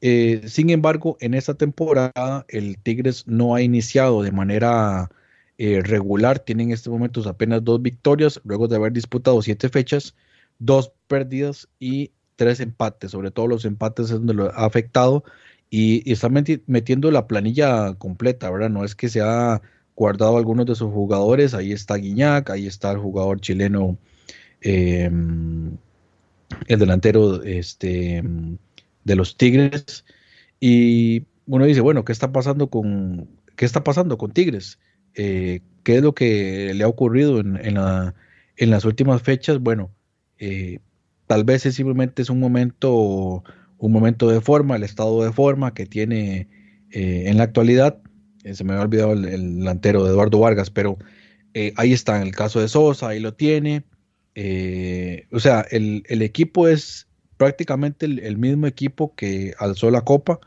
Eh, sin embargo, en esta temporada el Tigres no ha iniciado de manera eh, regular, tiene en estos momentos apenas dos victorias, luego de haber disputado siete fechas, dos pérdidas y tres empates, sobre todo los empates es donde lo ha afectado y, está metiendo la planilla completa, ¿verdad? No es que se ha guardado algunos de sus jugadores. Ahí está Guiñac, ahí está el jugador chileno, em, el delantero este, de los Tigres. Y uno dice, bueno, ¿qué está pasando con, qué está pasando con Tigres? Eh, ¿Qué es lo que le ha ocurrido en, en, las últimas fechas? Bueno, eh, tal vez es simplemente es un momento, un momento de forma, el estado de forma que tiene eh, en la actualidad eh, se me había olvidado el, delantero de Eduardo Vargas, pero ahí está, en el caso de Sosa, ahí lo tiene. O sea, el, equipo es prácticamente el, mismo equipo que alzó la copa.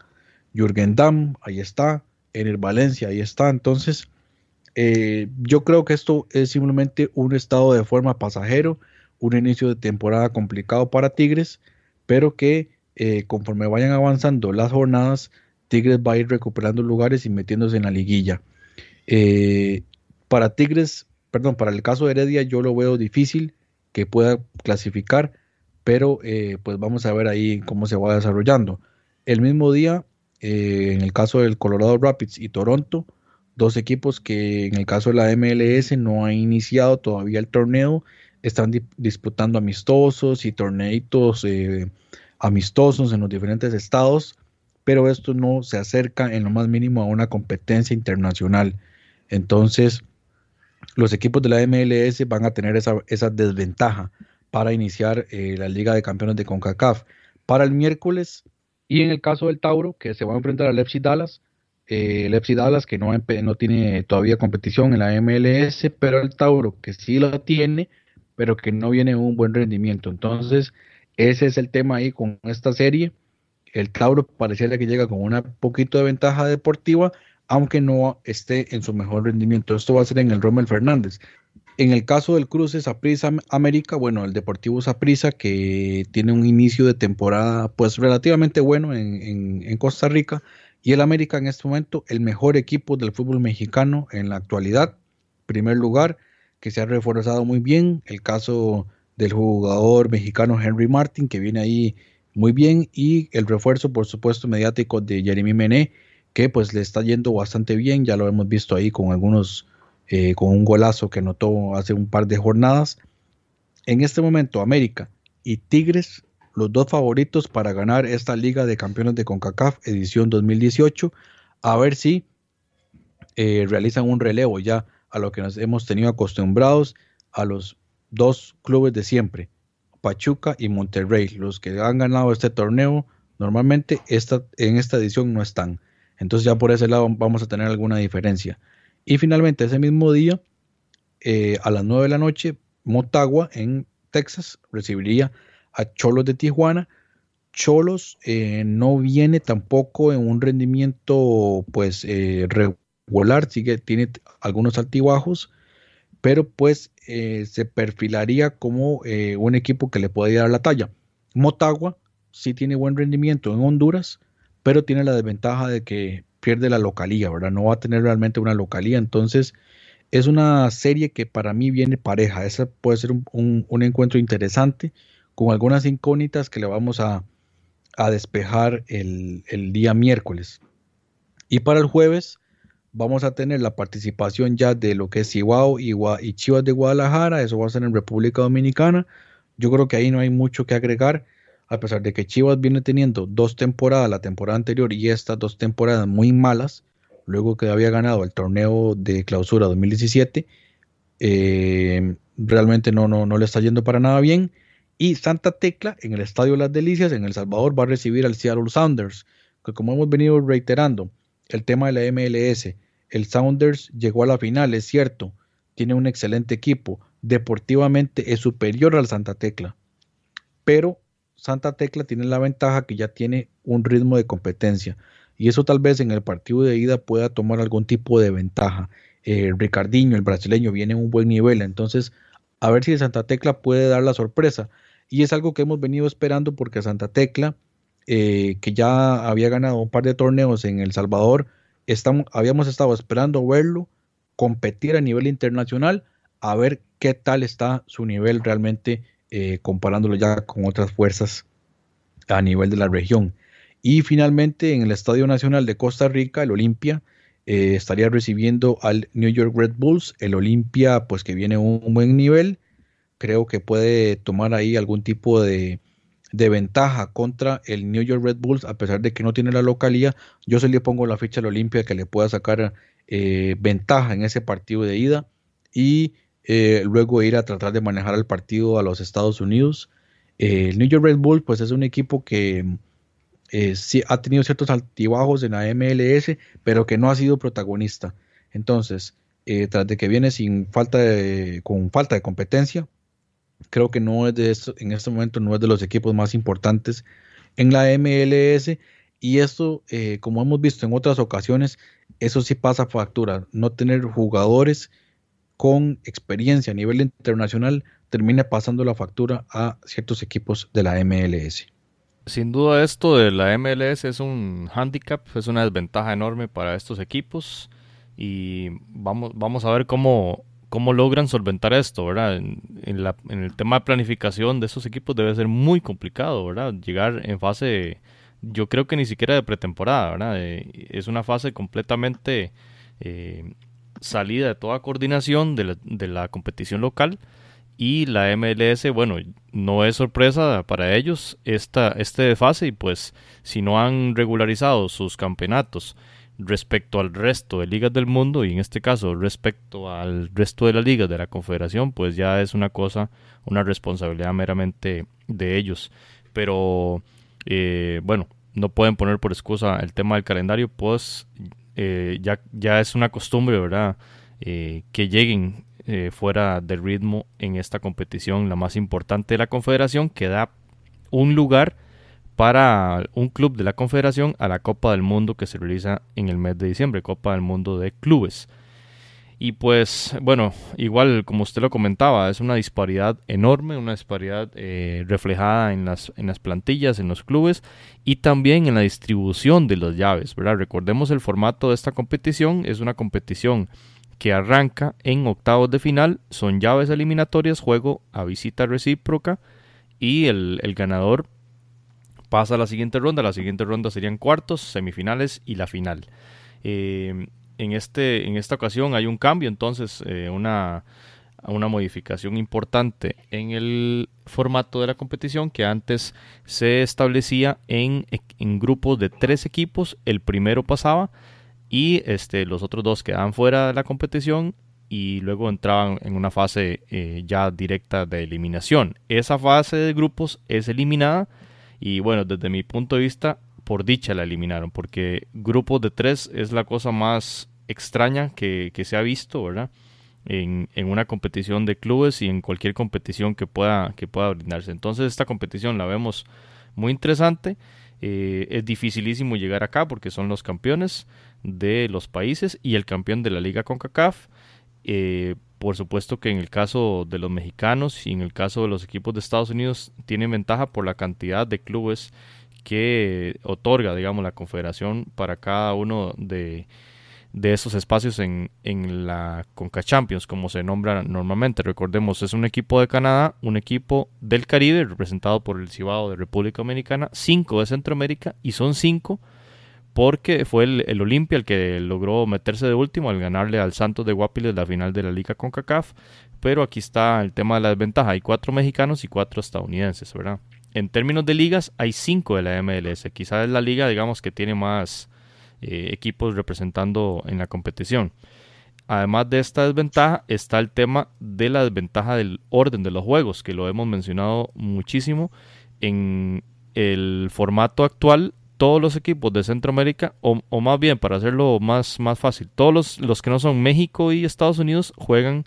Jürgen Damm, ahí está. Ener Valencia, ahí está. Entonces, yo creo que esto es simplemente un estado de forma pasajero, un inicio de temporada complicado para Tigres, pero que conforme vayan avanzando las jornadas, Tigres va a ir recuperando lugares y metiéndose en la liguilla. Eh, para Tigres, perdón, para el caso de Heredia yo lo veo difícil que pueda clasificar, pero eh, pues vamos a ver ahí cómo se va desarrollando. El mismo día, eh, en el caso del Colorado Rapids y Toronto, dos equipos que en el caso de la MLS no han iniciado todavía el torneo, están disputando amistosos y torneitos amistosos en los diferentes estados pero esto no se acerca en lo más mínimo a una competencia internacional. Entonces, los equipos de la MLS van a tener esa, desventaja para iniciar eh, la Liga de Campeones de CONCACAF. Para el miércoles, y en el caso del Tauro, que se va a enfrentar al FC Dallas, eh, el FC Dallas que no, tiene todavía competición en la MLS, pero el Tauro que sí lo tiene, pero que no viene un buen rendimiento. Entonces, ese es el tema ahí con esta serie el Tauro pareciera que llega con una poquito de ventaja deportiva, aunque no esté en su mejor rendimiento. Esto va a ser en el Rommel Fernández. En el caso del cruce Saprissa América, bueno, el Deportivo Saprissa que tiene un inicio de temporada pues relativamente bueno en, Costa Rica y el América en este momento el mejor equipo del fútbol mexicano en la actualidad, primer lugar, que se ha reforzado muy bien, el caso del jugador mexicano Henry Martin que viene ahí muy bien y el refuerzo por supuesto mediático de Jeremy Mené que pues le está yendo bastante bien. Ya lo hemos visto ahí con algunos eh, con un golazo que anotó hace un par de jornadas. En este momento América y Tigres los dos favoritos para ganar esta liga de campeones de CONCACAF edición 2018 a ver si eh, realizan un relevo ya a lo que nos hemos tenido acostumbrados a los dos clubes de siempre Pachuca y Monterrey. Los que han ganado este torneo normalmente esta, en esta edición no están. Entonces ya por ese lado vamos a tener alguna diferencia. Y finalmente ese mismo día, eh, a las 9 de la noche, Motagua en Texas recibiría a Cholos de Tijuana. Cholos eh, no viene tampoco en un rendimiento pues eh, regular, sigue, tiene algunos altibajos pero pues eh, se perfilaría como eh, un equipo que le puede dar la talla. Motagua sí tiene buen rendimiento en Honduras, pero tiene la desventaja de que pierde la localía, ¿verdad? No va a tener realmente una localía, entonces es una serie que para mí viene pareja. Esa puede ser un, encuentro interesante con algunas incógnitas que le vamos a, a despejar el, el día miércoles. Y para el jueves vamos a tener la participación ya de lo que es Chihuahua y, Chivas de Guadalajara, eso va a ser en República Dominicana. Yo creo que ahí no hay mucho que agregar, a pesar de que Chivas viene teniendo dos temporadas, la temporada anterior y estas dos temporadas muy malas, luego que había ganado el torneo de clausura 2017, eh, realmente no, no, no le está yendo para nada bien. Y Santa Tecla, en el Estadio Las Delicias, en El Salvador, va a recibir al Seattle Sounders, que como hemos venido reiterando, el tema de la MLS. El Sounders llegó a la final, es cierto, tiene un excelente equipo, deportivamente es superior al Santa Tecla, pero Santa Tecla tiene la ventaja que ya tiene un ritmo de competencia y eso tal vez en el partido de ida pueda tomar algún tipo de ventaja. Eh, Ricardinho, el brasileño, viene en un buen nivel, entonces a ver si Santa Tecla puede dar la sorpresa. Y es algo que hemos venido esperando porque Santa Tecla eh, que ya había ganado un par de torneos en El Salvador, habíamos estado esperando verlo competir a nivel internacional, a ver qué tal está su nivel realmente eh, comparándolo ya con otras fuerzas a nivel de la región. Y finalmente en el Estadio Nacional de Costa Rica, el Olimpia, eh, estaría recibiendo al New York Red Bulls, el Olimpia pues que viene a un buen nivel, creo que puede tomar ahí algún tipo de, de ventaja contra el New York Red Bulls, a pesar de que no tiene la localía, yo se le pongo la ficha al Olimpia que le pueda sacar eh, ventaja en ese partido de ida y eh, luego ir a tratar de manejar el partido a los Estados Unidos. Eh, el New York Red Bulls pues es un equipo que sí ha tenido ciertos altibajos en la MLS, pero que no ha sido protagonista. Entonces, tras de que viene sin falta con falta de competencia, creo que no es de esto, en este momento no es de los equipos más importantes en la MLS y esto, eh, como hemos visto en otras ocasiones, eso sí pasa factura. No tener jugadores con experiencia a nivel internacional termina pasando la factura a ciertos equipos de la MLS. Sin duda esto de la MLS es un handicap, es una desventaja enorme para estos equipos y vamos, vamos a ver cómo cómo logran solventar esto, ¿verdad? En, el tema de planificación de esos equipos debe ser muy complicado, ¿verdad? Llegar en fase, yo creo que ni siquiera de pretemporada, ¿verdad? es una fase completamente eh, salida de toda coordinación de la, competición local y la MLS, bueno, no es sorpresa para ellos esta, este fase y pues si no han regularizado sus campeonatos, respecto al resto de ligas del mundo y en este caso respecto al resto de las ligas de la confederación pues ya es una cosa una responsabilidad meramente de ellos. Pero eh, bueno no pueden poner por excusa el tema del calendario pues eh, ya, ya es una costumbre verdad eh, que lleguen fuera del ritmo en esta competición la más importante de la confederación que da un lugar para un club de la Confederación a la Copa del Mundo que se realiza en el mes de diciembre, Copa del Mundo de Clubes. Y pues, bueno, igual como usted lo comentaba, es una disparidad enorme, una disparidad eh, reflejada en las, en las plantillas, en los clubes y también en la distribución de las llaves. Recordemos el formato de esta competición, es una competición que arranca en octavos de final, son llaves eliminatorias, juego a visita recíproca y el, el ganador pasa a la siguiente ronda. La siguiente ronda serían cuartos, semifinales y la final. Eh, en, este, en esta ocasión hay un cambio, entonces eh, una, una modificación importante en el formato de la competición que antes se establecía en, en grupos de tres equipos. El primero pasaba y este, los otros dos quedaban fuera de la competición y luego entraban en una fase eh, ya directa de eliminación. Esa fase de grupos es eliminada y bueno, desde mi punto de vista, por dicha la eliminaron, porque grupos de tres es la cosa más extraña que, se ha visto, ¿verdad? En, una competición de clubes y en cualquier competición que pueda, que pueda brindarse. Entonces esta competición la vemos muy interesante. Eh, es dificilísimo llegar acá porque son los campeones de los países y el campeón de la liga CONCACAF. Eh, por supuesto que en el caso de los mexicanos y en el caso de los equipos de Estados Unidos tienen ventaja por la cantidad de clubes que otorga, digamos, la confederación para cada uno de, de esos espacios en, en la Conca Champions, como se nombra normalmente. Recordemos, es un equipo de Canadá, un equipo del Caribe, representado por el Cibao de República Dominicana, cinco de Centroamérica, y son cinco porque fue el, el Olimpia el que logró meterse de último al ganarle al Santos de Guapiles la final de la Liga CONCACAF. Pero aquí está el tema de la desventaja. Hay cuatro mexicanos y cuatro estadounidenses, ¿verdad? En términos de ligas, hay cinco de la MLS. Quizás es la liga, digamos, que tiene más eh, equipos representando en la competición. Además de esta desventaja, está el tema de la desventaja del orden de los juegos, que lo hemos mencionado muchísimo. En el formato actual, todos los equipos de Centroamérica, o, más bien, para hacerlo más, más fácil, todos los, los que no son México y Estados Unidos juegan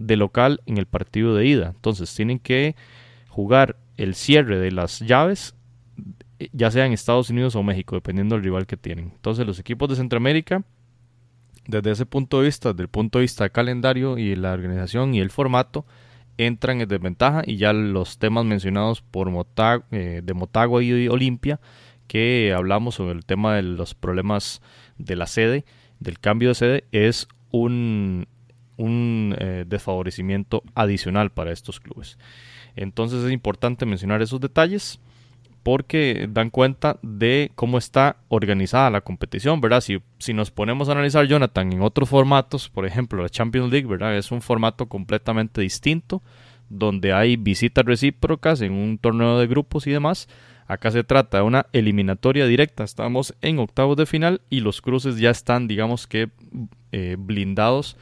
de local en el partido de ida. Entonces tienen que jugar el cierre de las llaves, ya sea en Estados Unidos o México, dependiendo del rival que tienen. Entonces los equipos de Centroamérica, desde ese punto de vista, desde el punto de vista del calendario y la organización y el formato, entran en desventaja y ya los temas mencionados por eh, de Motagua y Olimpia, que hablamos sobre el tema de los problemas de la sede, del cambio de sede, es un, un eh, desfavorecimiento adicional para estos clubes. Entonces es importante mencionar esos detalles porque dan cuenta de cómo está organizada la competición, ¿verdad? Si, si nos ponemos a analizar Jonathan en otros formatos, por ejemplo la Champions League, ¿verdad? Es un formato completamente distinto, donde hay visitas recíprocas en un torneo de grupos y demás. Acá se trata de una eliminatoria directa, estamos en octavos de final y los cruces ya están, digamos que, eh, blindados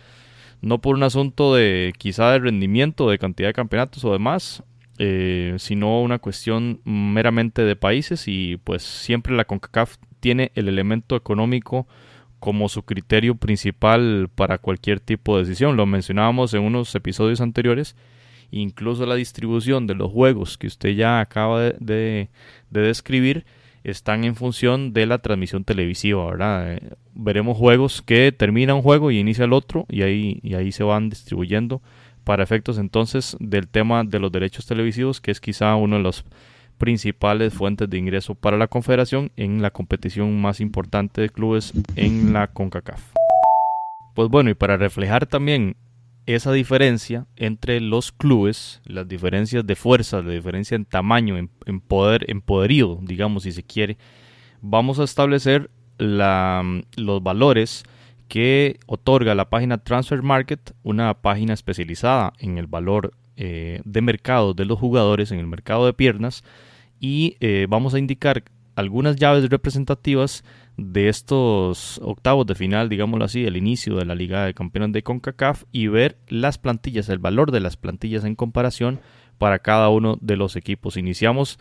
no por un asunto de quizá de rendimiento, de cantidad de campeonatos o demás, eh, sino una cuestión meramente de países y pues siempre la CONCACAF tiene el elemento económico como su criterio principal para cualquier tipo de decisión. Lo mencionábamos en unos episodios anteriores. Incluso la distribución de los juegos que usted ya acaba de describir están en función de la transmisión televisiva, ¿verdad? Eh, veremos juegos que termina un juego y inicia el otro y ahí, y ahí se van distribuyendo para efectos entonces del tema de los derechos televisivos, que es quizá uno de los principales fuentes de ingreso para la confederación en la competición más importante de clubes en la CONCACAF. Pues bueno, y para reflejar también esa diferencia entre los clubes, las diferencias de fuerza, la diferencia en tamaño, en, poder, en poderío, digamos, si se quiere, vamos a establecer los valores que otorga la página Transfer Market, una página especializada en el valor eh, de mercado de los jugadores, en el mercado de piernas, y eh, vamos a indicar algunas llaves representativas de estos octavos de final, digámoslo así, el inicio de la Liga de Campeones de CONCACAF y ver las plantillas, el valor de las plantillas en comparación para cada uno de los equipos. Iniciamos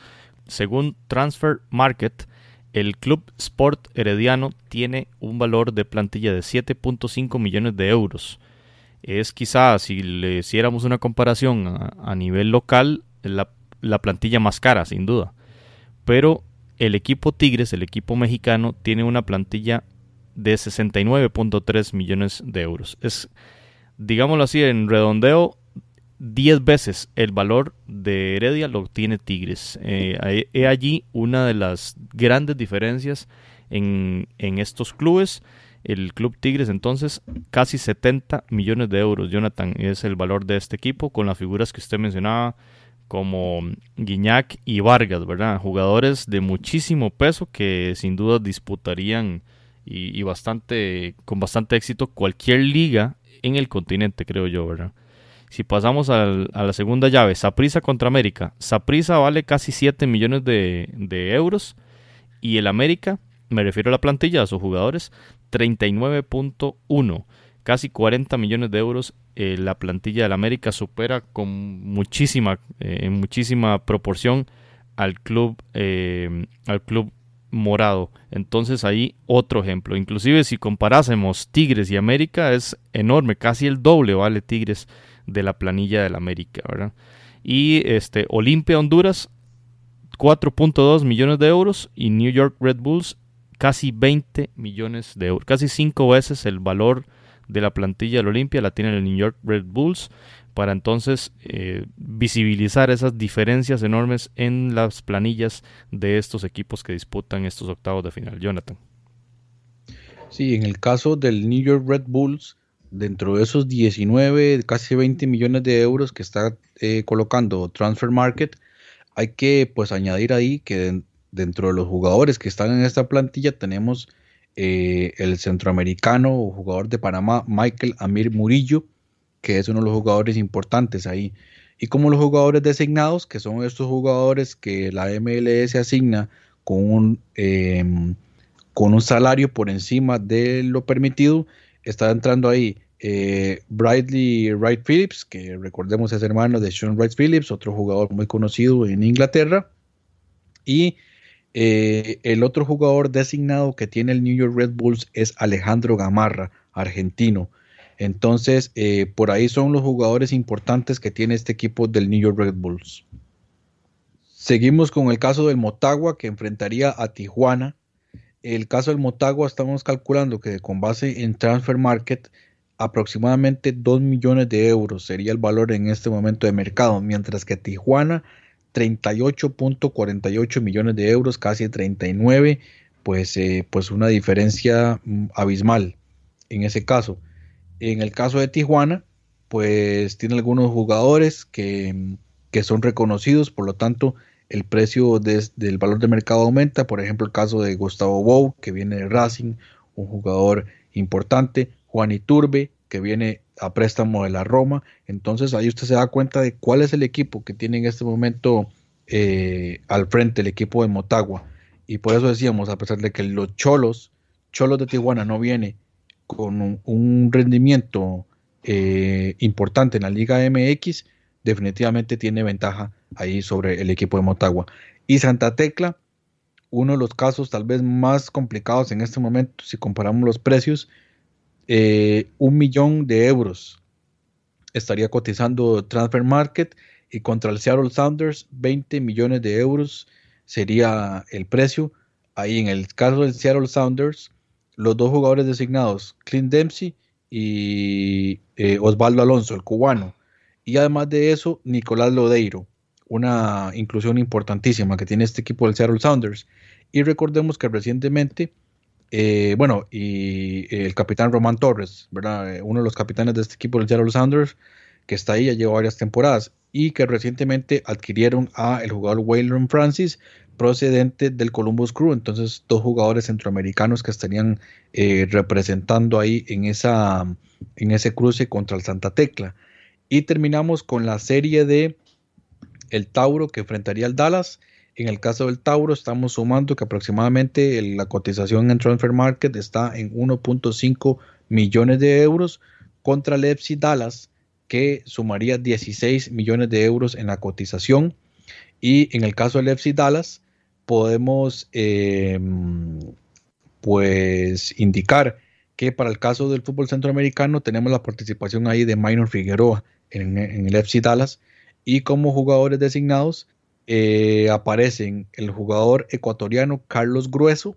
según Transfer Market. El Club Sport Herediano tiene un valor de plantilla de 7.5 millones de euros. Es quizás, si le hiciéramos una comparación a, nivel local, la, la plantilla más cara, sin duda. Pero el equipo Tigres, el equipo mexicano, tiene una plantilla de 69.3 millones de euros. Es, digámoslo así, en redondeo, 10 veces el valor de Heredia lo tiene Tigres. Eh, he allí una de las grandes diferencias en, en estos clubes. El Club Tigres entonces casi 70 millones de euros. Jonathan es el valor de este equipo con las figuras que usted mencionaba como Guiñac y Vargas, ¿verdad? Jugadores de muchísimo peso que sin duda disputarían y, bastante con bastante éxito cualquier liga en el continente, creo yo, ¿verdad? Si pasamos a la segunda llave, Saprisa contra América. Saprisa vale casi 7 millones de, de euros y el América, me refiero a la plantilla, a sus jugadores, 39.1 casi 40 millones de euros. Eh, la plantilla del América supera con muchísima, eh, en muchísima proporción al club, eh, al club morado. Entonces ahí otro ejemplo. Inclusive si comparásemos Tigres y América es enorme, casi el doble vale Tigres de la planilla del América, ¿verdad? Y este Olimpia Honduras 4.2 millones de euros y New York Red Bulls casi 20 millones de euros, casi cinco veces el valor de la plantilla del Olimpia la tienen el New York Red Bulls para entonces eh, visibilizar esas diferencias enormes en las planillas de estos equipos que disputan estos octavos de final. Jonathan. Sí, en el caso del New York Red Bulls, dentro de esos 19, casi 20 millones de euros que está eh, colocando Transfer Market, hay que pues añadir ahí que dentro de los jugadores que están en esta plantilla tenemos eh, el centroamericano o jugador de Panamá, Michael Amir Murillo, que es uno de los jugadores importantes ahí. Y como los jugadores designados, que son estos jugadores que la MLS asigna con un, em, con un salario por encima de lo permitido, está entrando ahí eh, Bradley Wright Phillips, que recordemos es hermano de Sean Wright Phillips, otro jugador muy conocido en Inglaterra. Y eh, el otro jugador designado que tiene el New York Red Bulls es Alejandro Gamarra, argentino. Entonces, eh, por ahí son los jugadores importantes que tiene este equipo del New York Red Bulls. Seguimos con el caso del Motagua que enfrentaría a Tijuana. El caso del Motagua estamos calculando que con base en Transfer Market aproximadamente 2 millones de euros sería el valor en este momento de mercado, mientras que Tijuana 38.48 millones de euros, casi 39, pues, eh, pues una diferencia mm, abismal en ese caso. En el caso de Tijuana, pues tiene algunos jugadores que, que son reconocidos, por lo tanto el precio del valor de mercado aumenta, por ejemplo el caso de Gustavo Bou, que viene de Racing, un jugador importante, Juan Iturbe, que viene a préstamo de la Roma. Entonces ahí usted se da cuenta de cuál es el equipo que tiene en este momento eh, al frente, el equipo de Motagua. Y por eso decíamos, a pesar de que los Cholos, Cholos de Tijuana no viene con un, rendimiento eh, importante en la Liga MX, definitivamente tiene ventaja ahí sobre el equipo de Motagua. Y Santa Tecla, uno de los casos tal vez más complicados en este momento, si comparamos los precios, eh, un millón de euros estaría cotizando Transfer Market y contra el Seattle Sounders 20 millones de euros sería el precio. Ahí en el caso del Seattle Sounders, los dos jugadores designados, Clint Dempsey y eh, Osvaldo Alonso, el cubano. Y además de eso, Nicolás Lodeiro, una inclusión importantísima que tiene este equipo del Seattle Sounders. Y recordemos que recientemente eh, bueno, y el capitán Román Torres, ¿verdad? Eh, uno de los capitanes de este equipo del Seattle Sounders, que está ahí, ya lleva varias temporadas, y que recientemente adquirieron a el jugador Waylon Francis, procedente del Columbus Crew. Entonces, dos jugadores centroamericanos que estarían eh, representando ahí en, esa, en ese cruce contra el Santa Tecla. Y terminamos con la serie de el Tauro que enfrentaría al Dallas en el caso del Tauro estamos sumando que aproximadamente la cotización en Transfer Market está en 1.5 millones de euros contra el FC Dallas que sumaría 16 millones de euros en la cotización. Y en el caso del FC Dallas podemos em, pues indicar que para el caso del fútbol centroamericano tenemos la participación ahí de Minor Figueroa en, en el FC Dallas y como jugadores designados eh, aparecen el jugador ecuatoriano Carlos Grueso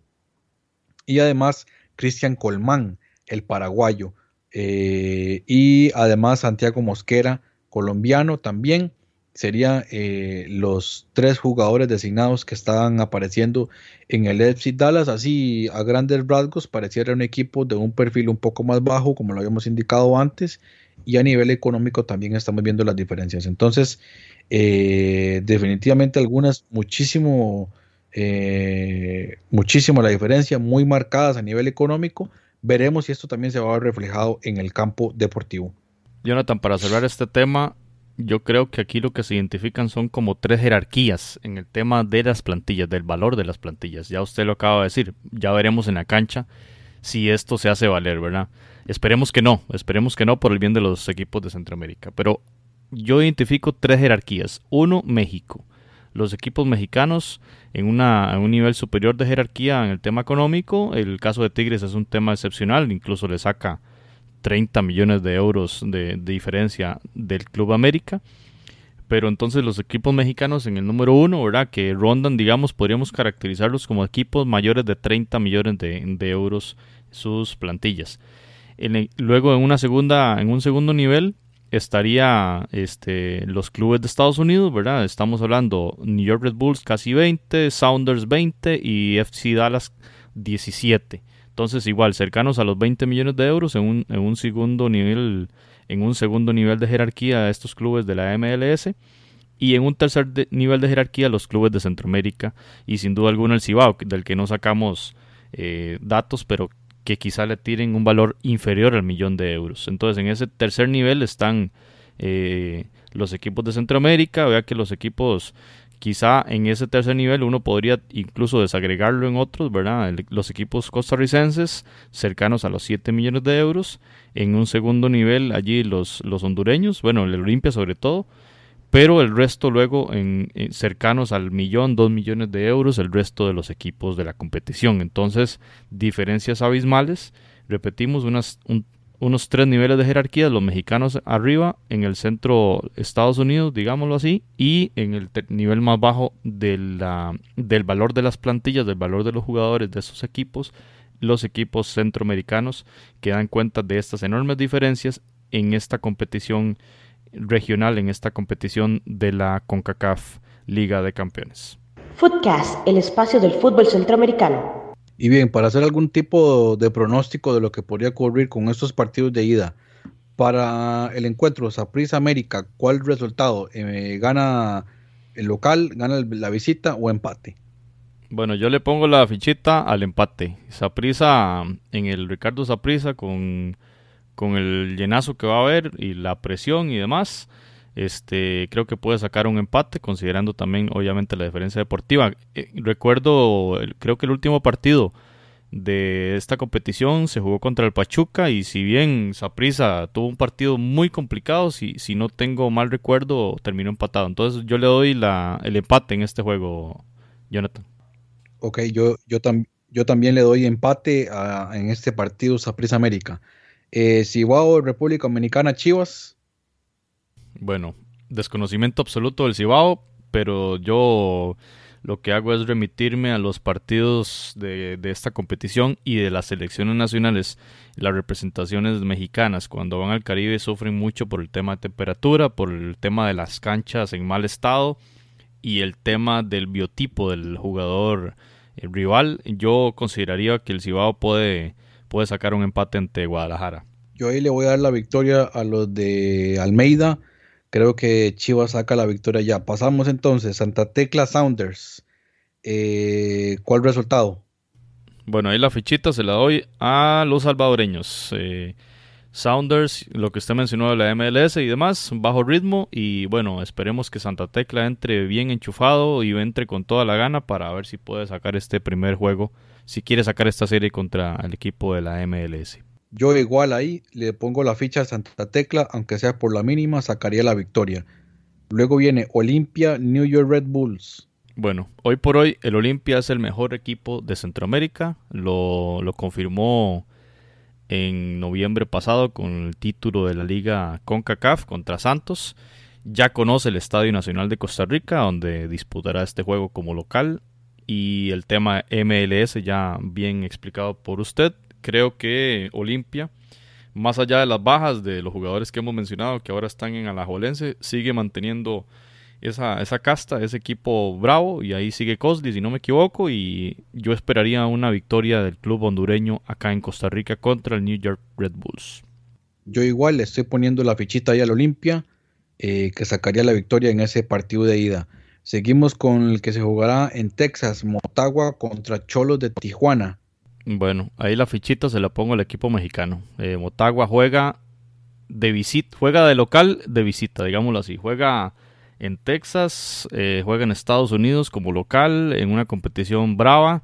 y además Cristian Colmán, el paraguayo, eh, y además Santiago Mosquera, colombiano también. Serían eh, los tres jugadores designados que estaban apareciendo en el FC Dallas. Así, a grandes rasgos, pareciera un equipo de un perfil un poco más bajo, como lo habíamos indicado antes, y a nivel económico también estamos viendo las diferencias. Entonces, eh, definitivamente algunas muchísimo, eh, muchísimo la diferencia, muy marcadas a nivel económico. Veremos si esto también se va a ver reflejado en el campo deportivo. Jonathan, para cerrar este tema, yo creo que aquí lo que se identifican son como tres jerarquías en el tema de las plantillas, del valor de las plantillas. Ya usted lo acaba de decir, ya veremos en la cancha si esto se hace valer, ¿verdad? Esperemos que no, esperemos que no por el bien de los equipos de Centroamérica. Pero yo identifico tres jerarquías. Uno, México. Los equipos mexicanos en, una, un nivel superior de jerarquía en el tema económico. El caso de Tigres es un tema excepcional, incluso le saca 30 millones de euros de, diferencia del Club América. Pero entonces los equipos mexicanos en el número uno, ¿verdad? Que rondan, digamos, podríamos caracterizarlos como equipos mayores de 30 millones de, de euros sus plantillas. Luego en una segunda, en un segundo nivel, estaría este, los clubes de Estados Unidos, ¿verdad? Estamos hablando New York Red Bulls casi 20, Sounders 20 y FC Dallas 17. Entonces, igual, cercanos a los 20 millones de euros en un, en un segundo nivel, en un segundo nivel de jerarquía a estos clubes de la MLS y en un tercer nivel de jerarquía los clubes de Centroamérica y sin duda alguna el Cibao, del que no sacamos eh, datos, pero que quizá le tiren un valor inferior al millón de euros. Entonces en ese tercer nivel están eh, los equipos de Centroamérica, vea que los equipos quizá en ese tercer nivel uno podría incluso desagregarlo en otros, ¿verdad? los equipos costarricenses cercanos a los 7 millones de euros, en un segundo nivel allí los, los hondureños, bueno, el Olimpia sobre todo, pero el resto luego en, cercanos al millón, dos millones de euros, el resto de los equipos de la competición. Entonces, diferencias abismales, repetimos, unos tres niveles de jerarquía, los mexicanos arriba, en el centro Estados Unidos, digámoslo así, y en el nivel más bajo del valor de las plantillas, del valor de los jugadores de esos equipos, los equipos centroamericanos que dan cuenta de estas enormes diferencias en esta competición regional en esta competición de la CONCACAF Liga de Campeones. Footcast, el espacio del fútbol centroamericano. Y bien, para hacer algún tipo de pronóstico de lo que podría ocurrir con estos partidos de ida, para el encuentro Saprissa América, ¿cuál resultado? Eh, ¿Gana el local, gana la visita o empate? Bueno, yo le pongo la fichita al empate. Saprissa en el Ricardo Saprissa con con el llenazo que va a haber y la presión y demás, este, creo que puede sacar un empate, considerando también, obviamente, la diferencia deportiva. Eh, recuerdo, creo que el último partido de esta competición se jugó contra el Pachuca y si bien Saprisa tuvo un partido muy complicado, si, si no tengo mal recuerdo, terminó empatado. Entonces yo le doy la, el empate en este juego, Jonathan. Ok, yo, yo, yo también le doy empate en este partido Saprisa América. Eh, Cibao, República Dominicana, Chivas. Bueno, desconocimiento absoluto del Cibao, pero yo lo que hago es remitirme a los partidos de, esta competición y de las selecciones nacionales. Las representaciones mexicanas cuando van al Caribe sufren mucho por el tema de temperatura, por el tema de las canchas en mal estado y el tema del biotipo del jugador eh, rival. Yo consideraría que el Cibao puede puede sacar un empate ante Guadalajara. Yo ahí le voy a dar la victoria a los de Almeida. Creo que Chivas saca la victoria ya. Pasamos entonces, Santa Tecla Sounders. Eh, ¿Cuál resultado? Bueno, ahí la fichita se la doy a los salvadoreños. Eh, Sounders, lo que usted mencionó de la MLS y demás, bajo ritmo. Y bueno, esperemos que Santa Tecla entre bien enchufado y entre con toda la gana para ver si puede sacar este primer juego si quiere sacar esta serie contra el equipo de la MLS. Yo igual ahí le pongo la ficha a Santa Tecla, aunque sea por la mínima, sacaría la victoria. Luego viene Olimpia, New York Red Bulls. Bueno, hoy por hoy el Olimpia es el mejor equipo de Centroamérica. Lo, lo confirmó en noviembre pasado con el título de la liga CONCACAF contra Santos. Ya conoce el Estadio Nacional de Costa Rica, donde disputará este juego como local y el tema MLS ya bien explicado por usted. Creo que Olimpia, más allá de las bajas de los jugadores que hemos mencionado que ahora están en Alajuelense, sigue manteniendo esa, esa casta, ese equipo bravo y ahí sigue Cosli si no me equivoco y yo esperaría una victoria del club hondureño acá en Costa Rica contra el New York Red Bulls. Yo igual le estoy poniendo la fichita ahí al Olimpia eh, que sacaría la victoria en ese partido de ida. Seguimos con el que se jugará en Texas, Motagua contra Cholos de Tijuana. Bueno, ahí la fichita se la pongo al equipo mexicano. Eh, Motagua juega de visita, juega de local de visita, digámoslo así. Juega en Texas, eh, juega en Estados Unidos como local, en una competición brava.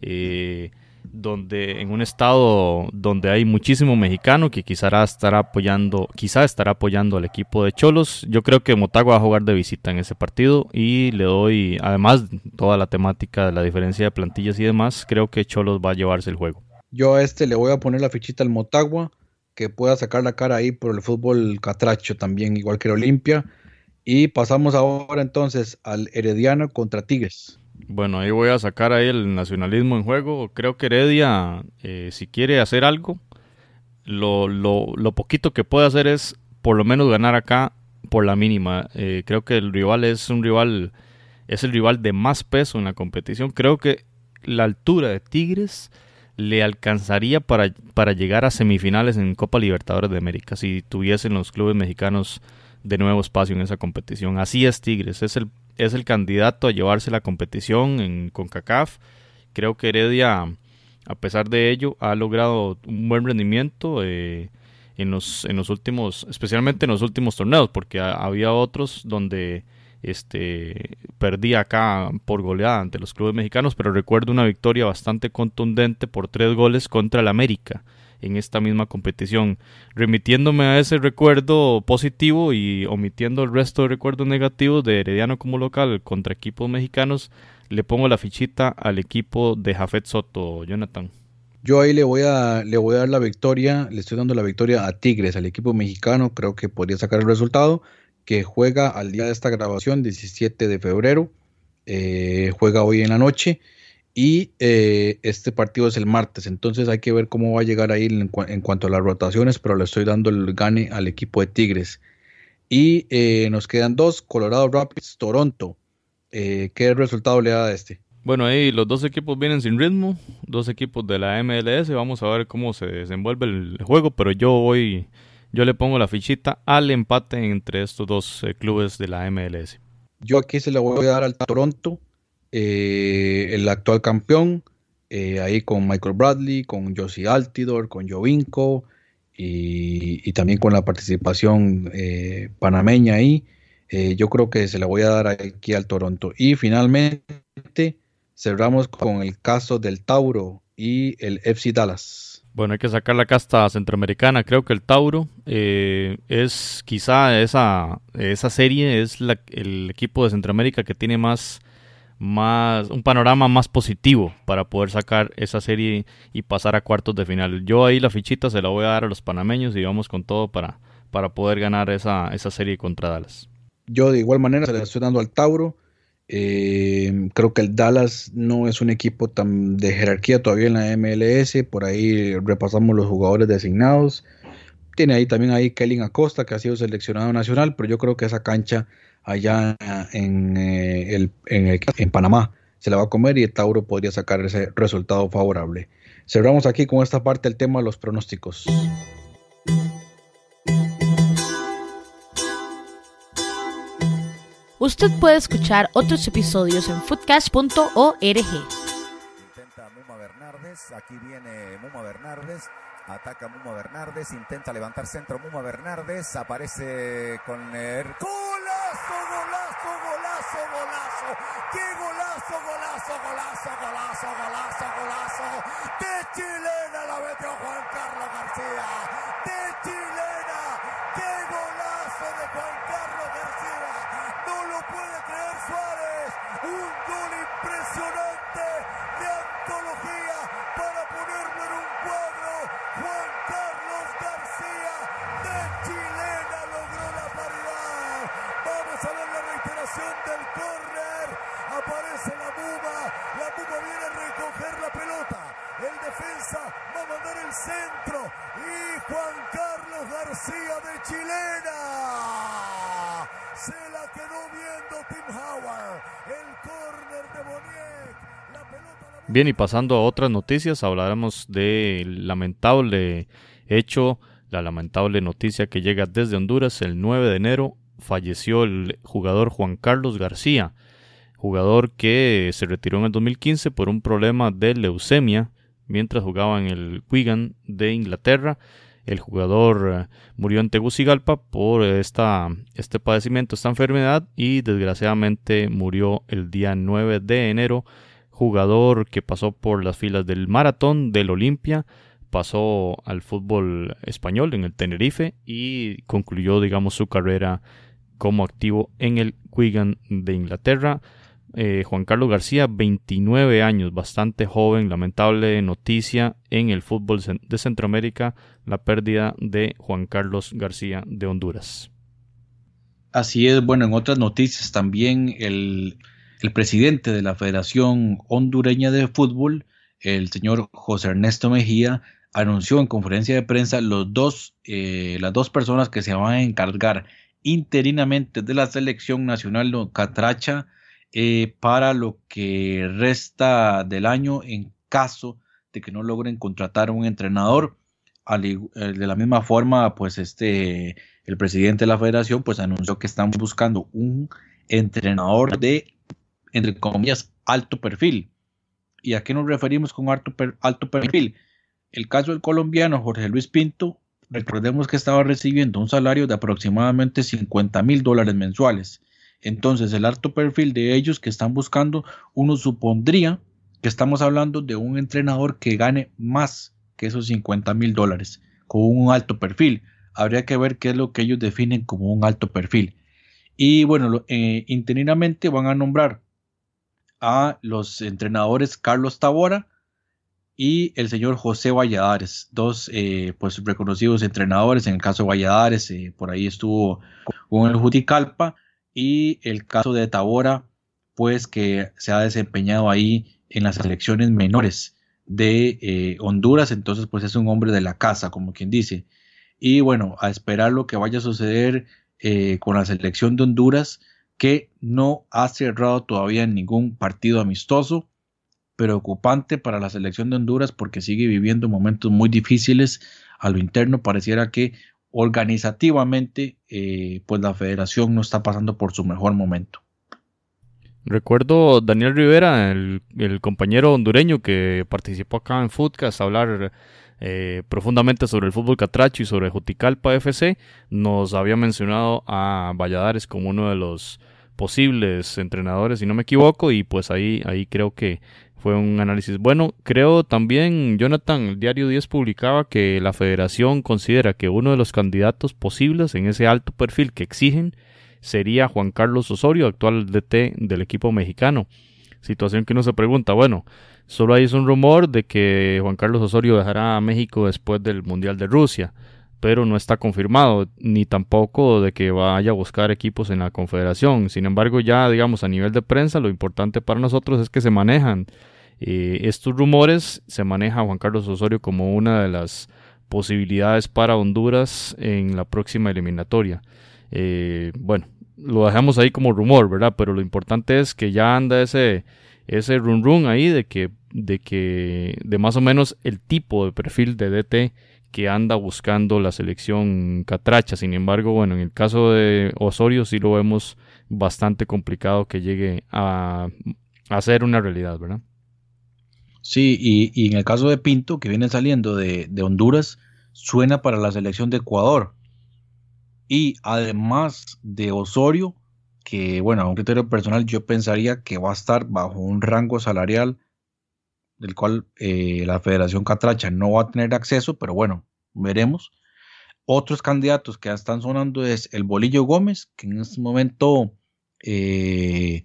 Eh, donde en un estado donde hay muchísimo mexicano que quizá estará apoyando, estará apoyando al equipo de Cholos. Yo creo que Motagua va a jugar de visita en ese partido y le doy, además toda la temática de la diferencia de plantillas y demás, creo que Cholos va a llevarse el juego. Yo a este le voy a poner la fichita al Motagua, que pueda sacar la cara ahí por el fútbol catracho también, igual que el Olimpia. Y pasamos ahora entonces al Herediano contra Tigres. Bueno, ahí voy a sacar ahí el nacionalismo en juego. Creo que Heredia, eh, si quiere hacer algo, lo, lo, lo, poquito que puede hacer es por lo menos ganar acá por la mínima. Eh, creo que el rival es un rival, es el rival de más peso en la competición. Creo que la altura de Tigres le alcanzaría para, para llegar a semifinales en Copa Libertadores de América si tuviesen los clubes mexicanos de nuevo espacio en esa competición. Así es Tigres, es el, es el candidato a llevarse la competición en CONCACAF. Creo que Heredia, a pesar de ello, ha logrado un buen rendimiento eh, en, los, en los últimos, especialmente en los últimos torneos, porque había otros donde este, perdí acá por goleada ante los clubes mexicanos, pero recuerdo una victoria bastante contundente por tres goles contra el América en esta misma competición, remitiéndome a ese recuerdo positivo y omitiendo el resto de recuerdos negativos de Herediano como local contra equipos mexicanos, le pongo la fichita al equipo de Jafet Soto, Jonathan. Yo ahí le voy a le voy a dar la victoria, le estoy dando la victoria a Tigres, al equipo mexicano, creo que podría sacar el resultado que juega al día de esta grabación, 17 de febrero, eh, juega hoy en la noche y eh, este partido es el martes, entonces hay que ver cómo va a llegar ahí en, cuanto a las rotaciones, pero le estoy dando el gane al equipo de Tigres. Y eh, nos quedan dos, Colorado Rapids, Toronto. ¿Qué resultado le da a este? Bueno, ahí los dos equipos vienen sin ritmo, dos equipos de la MLS, vamos a ver cómo se desenvuelve el juego, pero yo voy yo le pongo la fichita al empate entre estos dos eh, clubes de la MLS. Yo aquí se le voy a dar al Toronto, eh, el actual campeón, eh, ahí con Michael Bradley, con Josie Altidor, con Jovinko y, y, también con la participación panameña ahí. yo creo que se la voy a dar aquí al Toronto. Y finalmente cerramos con el caso del Tauro y el FC Dallas. Bueno, hay que sacar la casta centroamericana. Creo que el Tauro eh, es quizá esa, esa serie es el equipo de Centroamérica que tiene más, más un panorama más positivo para poder sacar esa serie y pasar a cuartos de final. Yo ahí la fichita se la voy a dar a los panameños y vamos con todo para, para poder ganar esa, esa serie contra Dallas. Yo de igual manera se la estoy dando al Tauro. Eh, creo que el Dallas no es un equipo tan de jerarquía todavía en la MLS. Por ahí repasamos los jugadores designados. Tiene ahí también ahí Kellen Acosta, que ha sido seleccionado nacional, pero yo creo que esa cancha allá en, eh, el, en, en Panamá se la va a comer y el Tauro podría sacar ese resultado favorable. Cerramos aquí con esta parte el tema de los pronósticos. Usted puede escuchar otros episodios en foodcast.org. Intenta Muma Bernardes, aquí viene Muma Bernardes, ataca Muma Bernardes, intenta levantar centro Muma Bernardes, aparece con el... ¡Golazo, golazo, golazo, golazo! ¡Qué golazo, golazo, golazo, golazo, golazo, golazo! De chilena la metió Juan Carlos García, Bien, y pasando a otras noticias, hablaremos del lamentable hecho, la lamentable noticia que llega desde Honduras el 9 de enero. Falleció el jugador Juan Carlos García, jugador que se retiró en el 2015 por un problema de leucemia mientras jugaba en el Wigan de Inglaterra. El jugador eh, murió en Tegucigalpa por esta, este padecimiento, esta enfermedad y desgraciadamente murió el día 9 de enero. Jugador que pasó por las filas del maratón del Olimpia, pasó al fútbol español en el Tenerife y concluyó, digamos, su carrera como activo en el Wigan de Inglaterra. Eh, Juan Carlos García, 29 años, bastante joven, lamentable noticia en el fútbol de Centroamérica, la pérdida de Juan Carlos García de Honduras. Así es, bueno, en otras noticias también el, presidente de la Federación Hondureña de Fútbol, el señor José Ernesto Mejía, anunció en conferencia de prensa los dos, eh, las dos personas que se van a encargar interinamente de la selección nacional catracha eh, para lo que resta del año en caso de que no logren contratar a un entrenador. Eh, de la misma forma, pues este, el presidente de la federación pues anunció que están buscando un entrenador de, entre comillas, alto perfil. ¿Y a qué nos referimos con alto, alto perfil? El caso del colombiano Jorge Luis Pinto, recordemos que estaba recibiendo un salario de aproximadamente 50 mil dólares mensuales. Entonces, el alto perfil de ellos que están buscando, uno supondría que estamos hablando de un entrenador que gane más que esos 50 mil dólares, con un alto perfil. Habría que ver qué es lo que ellos definen como un alto perfil. Y bueno, eh, interinamente van a nombrar a los entrenadores Carlos Tabora y el señor José Valladares, dos eh, pues reconocidos entrenadores. En el caso de Valladares, eh, por ahí estuvo con el Juticalpa y el caso de Tabora, pues que se ha desempeñado ahí en las selecciones menores de eh, Honduras, entonces pues es un hombre de la casa, como quien dice. Y bueno, a esperar lo que vaya a suceder eh, con la selección de Honduras, que no ha cerrado todavía ningún partido amistoso, preocupante para la selección de Honduras porque sigue viviendo momentos muy difíciles a lo interno, pareciera que organizativamente eh, pues la federación no está pasando por su mejor momento. Recuerdo Daniel Rivera, el, compañero hondureño que participó acá en Footcast a hablar eh, profundamente sobre el fútbol catracho y sobre Juticalpa FC, nos había mencionado a Valladares como uno de los posibles entrenadores, si no me equivoco, y pues ahí, ahí creo que fue un análisis bueno. Creo también, Jonathan, el diario 10 publicaba que la federación considera que uno de los candidatos posibles en ese alto perfil que exigen sería Juan Carlos Osorio, actual DT del equipo mexicano. Situación que uno se pregunta, bueno, solo hay un rumor de que Juan Carlos Osorio dejará a México después del Mundial de Rusia, pero no está confirmado, ni tampoco de que vaya a buscar equipos en la Confederación. Sin embargo, ya digamos a nivel de prensa, lo importante para nosotros es que se manejan eh, estos rumores, se maneja Juan Carlos Osorio como una de las posibilidades para Honduras en la próxima eliminatoria. Eh, bueno, lo dejamos ahí como rumor, ¿verdad? Pero lo importante es que ya anda ese, ese run run ahí de que, de que, de más o menos el tipo de perfil de DT que anda buscando la selección catracha. Sin embargo, bueno, en el caso de Osorio sí lo vemos bastante complicado que llegue a, a ser una realidad, ¿verdad? Sí, y, en el caso de Pinto, que viene saliendo de, de Honduras, suena para la selección de Ecuador. Y además de Osorio, que bueno, a un criterio personal yo pensaría que va a estar bajo un rango salarial del cual eh, la Federación Catracha no va a tener acceso, pero bueno, veremos. Otros candidatos que ya están sonando es el Bolillo Gómez, que en este momento eh,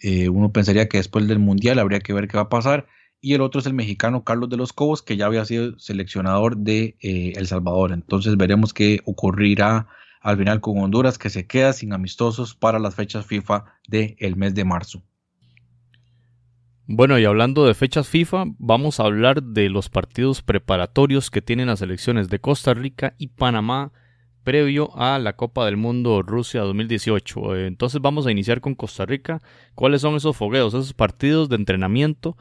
eh, uno pensaría que después del Mundial habría que ver qué va a pasar. Y el otro es el mexicano Carlos de los Cobos, que ya había sido seleccionador de El Salvador. Entonces veremos qué ocurrirá al final con Honduras que se queda sin amistosos para las fechas FIFA del mes de marzo. Bueno, y hablando de fechas FIFA, vamos a hablar de los partidos preparatorios que tienen las selecciones de Costa Rica y Panamá previo a la Copa del Mundo Rusia 2018. Entonces vamos a iniciar con Costa Rica. ¿Cuáles son esos fogueos, esos partidos de entrenamiento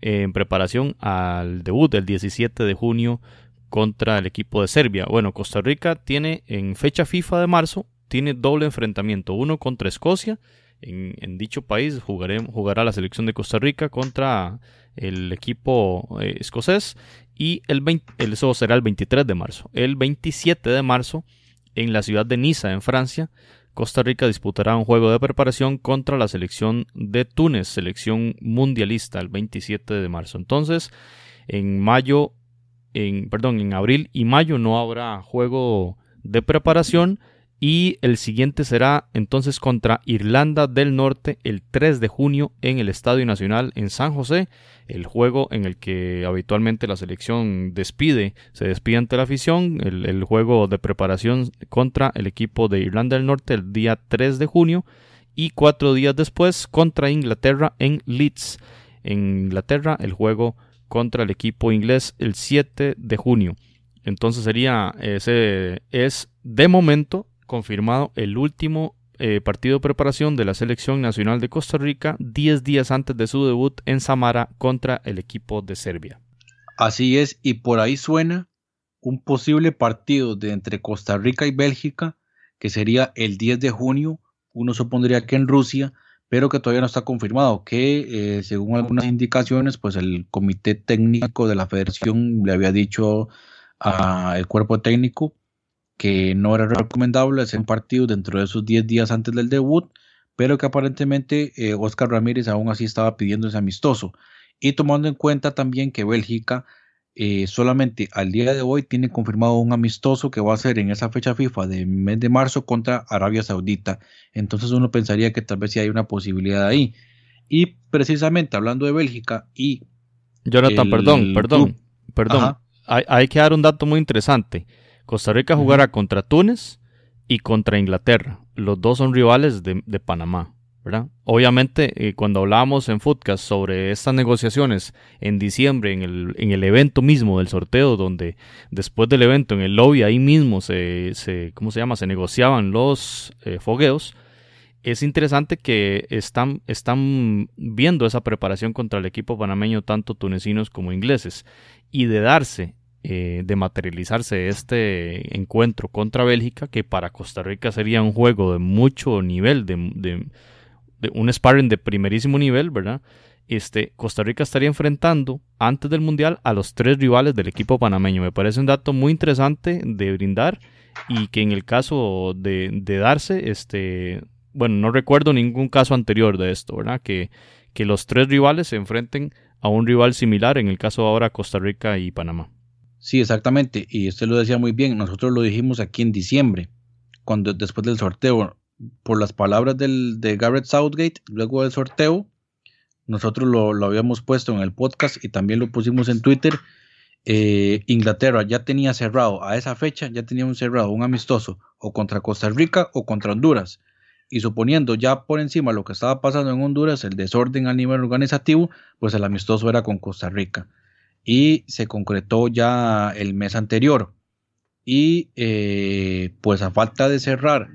en preparación al debut del 17 de junio contra el equipo de Serbia. Bueno, Costa Rica tiene en fecha FIFA de marzo, tiene doble enfrentamiento, uno contra Escocia, en, dicho país jugará la selección de Costa Rica contra el equipo eh, escocés y el eso será el 23 de marzo. El 27 de marzo en la ciudad de Niza, en Francia, Costa Rica disputará un juego de preparación contra la selección de Túnez, selección mundialista, el 27 de marzo. Entonces, en mayo en, perdón, en abril y mayo no habrá juego de preparación y el siguiente será entonces contra Irlanda del Norte el 3 de junio en el Estadio Nacional en San José, el juego en el que habitualmente la selección despide, se despide ante la afición, el, el juego de preparación contra el equipo de Irlanda del Norte el día 3 de junio y cuatro días después contra Inglaterra en Leeds. En Inglaterra el juego contra el equipo inglés el 7 de junio. Entonces sería ese es de momento confirmado el último eh, partido de preparación de la selección nacional de Costa Rica 10 días antes de su debut en Samara contra el equipo de Serbia. Así es, y por ahí suena un posible partido de entre Costa Rica y Bélgica, que sería el 10 de junio, uno supondría que en Rusia, pero que todavía no está confirmado, que eh, según algunas indicaciones, pues el comité técnico de la federación le había dicho al cuerpo técnico que no era recomendable hacer un partido dentro de esos 10 días antes del debut, pero que aparentemente eh, Oscar Ramírez aún así estaba pidiendo ese amistoso. Y tomando en cuenta también que Bélgica eh, solamente al día de hoy tiene confirmado un amistoso que va a ser en esa fecha FIFA de mes de marzo contra Arabia Saudita. Entonces uno pensaría que tal vez sí hay una posibilidad ahí. Y precisamente hablando de Bélgica y... Jonathan, perdón, perdón, perdón. Hay, que dar un dato muy interesante. Costa Rica jugará contra Túnez y contra Inglaterra. Los dos son rivales de Panamá. Obviamente, eh, cuando hablábamos en Footcast sobre estas negociaciones en diciembre, en el, en el evento mismo del sorteo, donde después del evento en el lobby ahí mismo se, se ¿cómo se llama? Se negociaban los eh, fogueos. Es interesante que están, están viendo esa preparación contra el equipo panameño, tanto tunecinos como ingleses, y de darse eh, de materializarse este encuentro contra Bélgica, que para Costa Rica sería un juego de mucho nivel, de, un sparring de primerísimo nivel, ¿verdad? Este, Costa Rica estaría enfrentando antes del Mundial a los tres rivales del equipo panameño. Me parece un dato muy interesante de brindar y que en el caso de, darse, este, bueno, no recuerdo ningún caso anterior de esto, ¿verdad? Que, que los tres rivales se enfrenten a un rival similar, en el caso ahora Costa Rica y Panamá. Sí, exactamente, y usted lo decía muy bien, nosotros lo dijimos aquí en diciembre, cuando después del sorteo, por las palabras del, de Garrett Southgate, luego del sorteo, nosotros lo, habíamos puesto en el podcast y también lo pusimos en Twitter. Eh, Inglaterra ya tenía cerrado a esa fecha, ya tenía un cerrado, un amistoso, o contra Costa Rica o contra Honduras. Y suponiendo ya por encima lo que estaba pasando en Honduras, el desorden a nivel organizativo, pues el amistoso era con Costa Rica. Y se concretó ya el mes anterior. Y eh, pues a falta de cerrar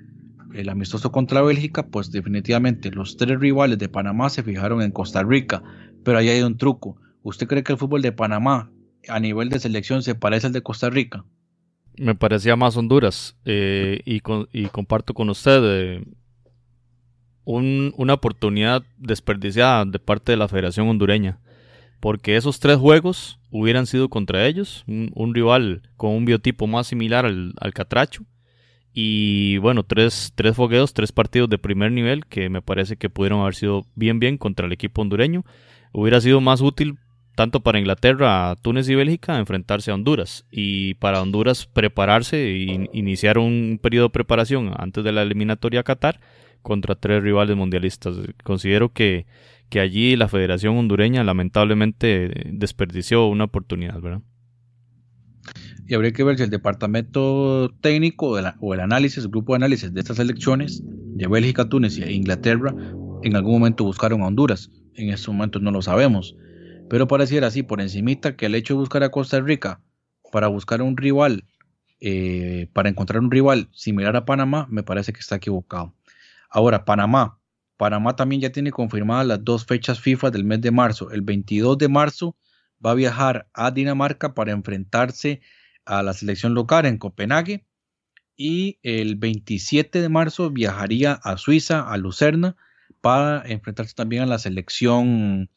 el amistoso contra Bélgica, pues definitivamente los tres rivales de Panamá se fijaron en Costa Rica, pero ahí hay un truco. ¿Usted cree que el fútbol de Panamá a nivel de selección se parece al de Costa Rica? Me parecía más Honduras eh, y, comparto con usted eh, una oportunidad desperdiciada de parte de la Federación Hondureña, porque esos tres juegos hubieran sido contra ellos, un, rival con un biotipo más similar al, Catracho, y bueno, tres, tres fogueos, tres partidos de primer nivel que me parece que pudieron haber sido bien, bien contra el equipo hondureño. Hubiera sido más útil tanto para Inglaterra, Túnez y Bélgica enfrentarse a Honduras y para Honduras prepararse e iniciar un periodo de preparación antes de la eliminatoria a Qatar contra tres rivales mundialistas. Considero que, que allí la Federación Hondureña lamentablemente desperdició una oportunidad, ¿verdad? y habría que ver si el departamento técnico o el análisis, el grupo de análisis de estas elecciones de Bélgica, Túnez e Inglaterra en algún momento buscaron a Honduras. En estos momentos no lo sabemos. Pero pareciera así por encimita que el hecho de buscar a Costa Rica para buscar un rival, eh, para encontrar un rival similar a Panamá, me parece que está equivocado. Ahora, Panamá. Panamá también ya tiene confirmadas las dos fechas FIFA del mes de marzo. El 22 de marzo va a viajar a Dinamarca para enfrentarse a la selección local en Copenhague y el 27 de marzo viajaría a Suiza, a Lucerna, para enfrentarse también a la selección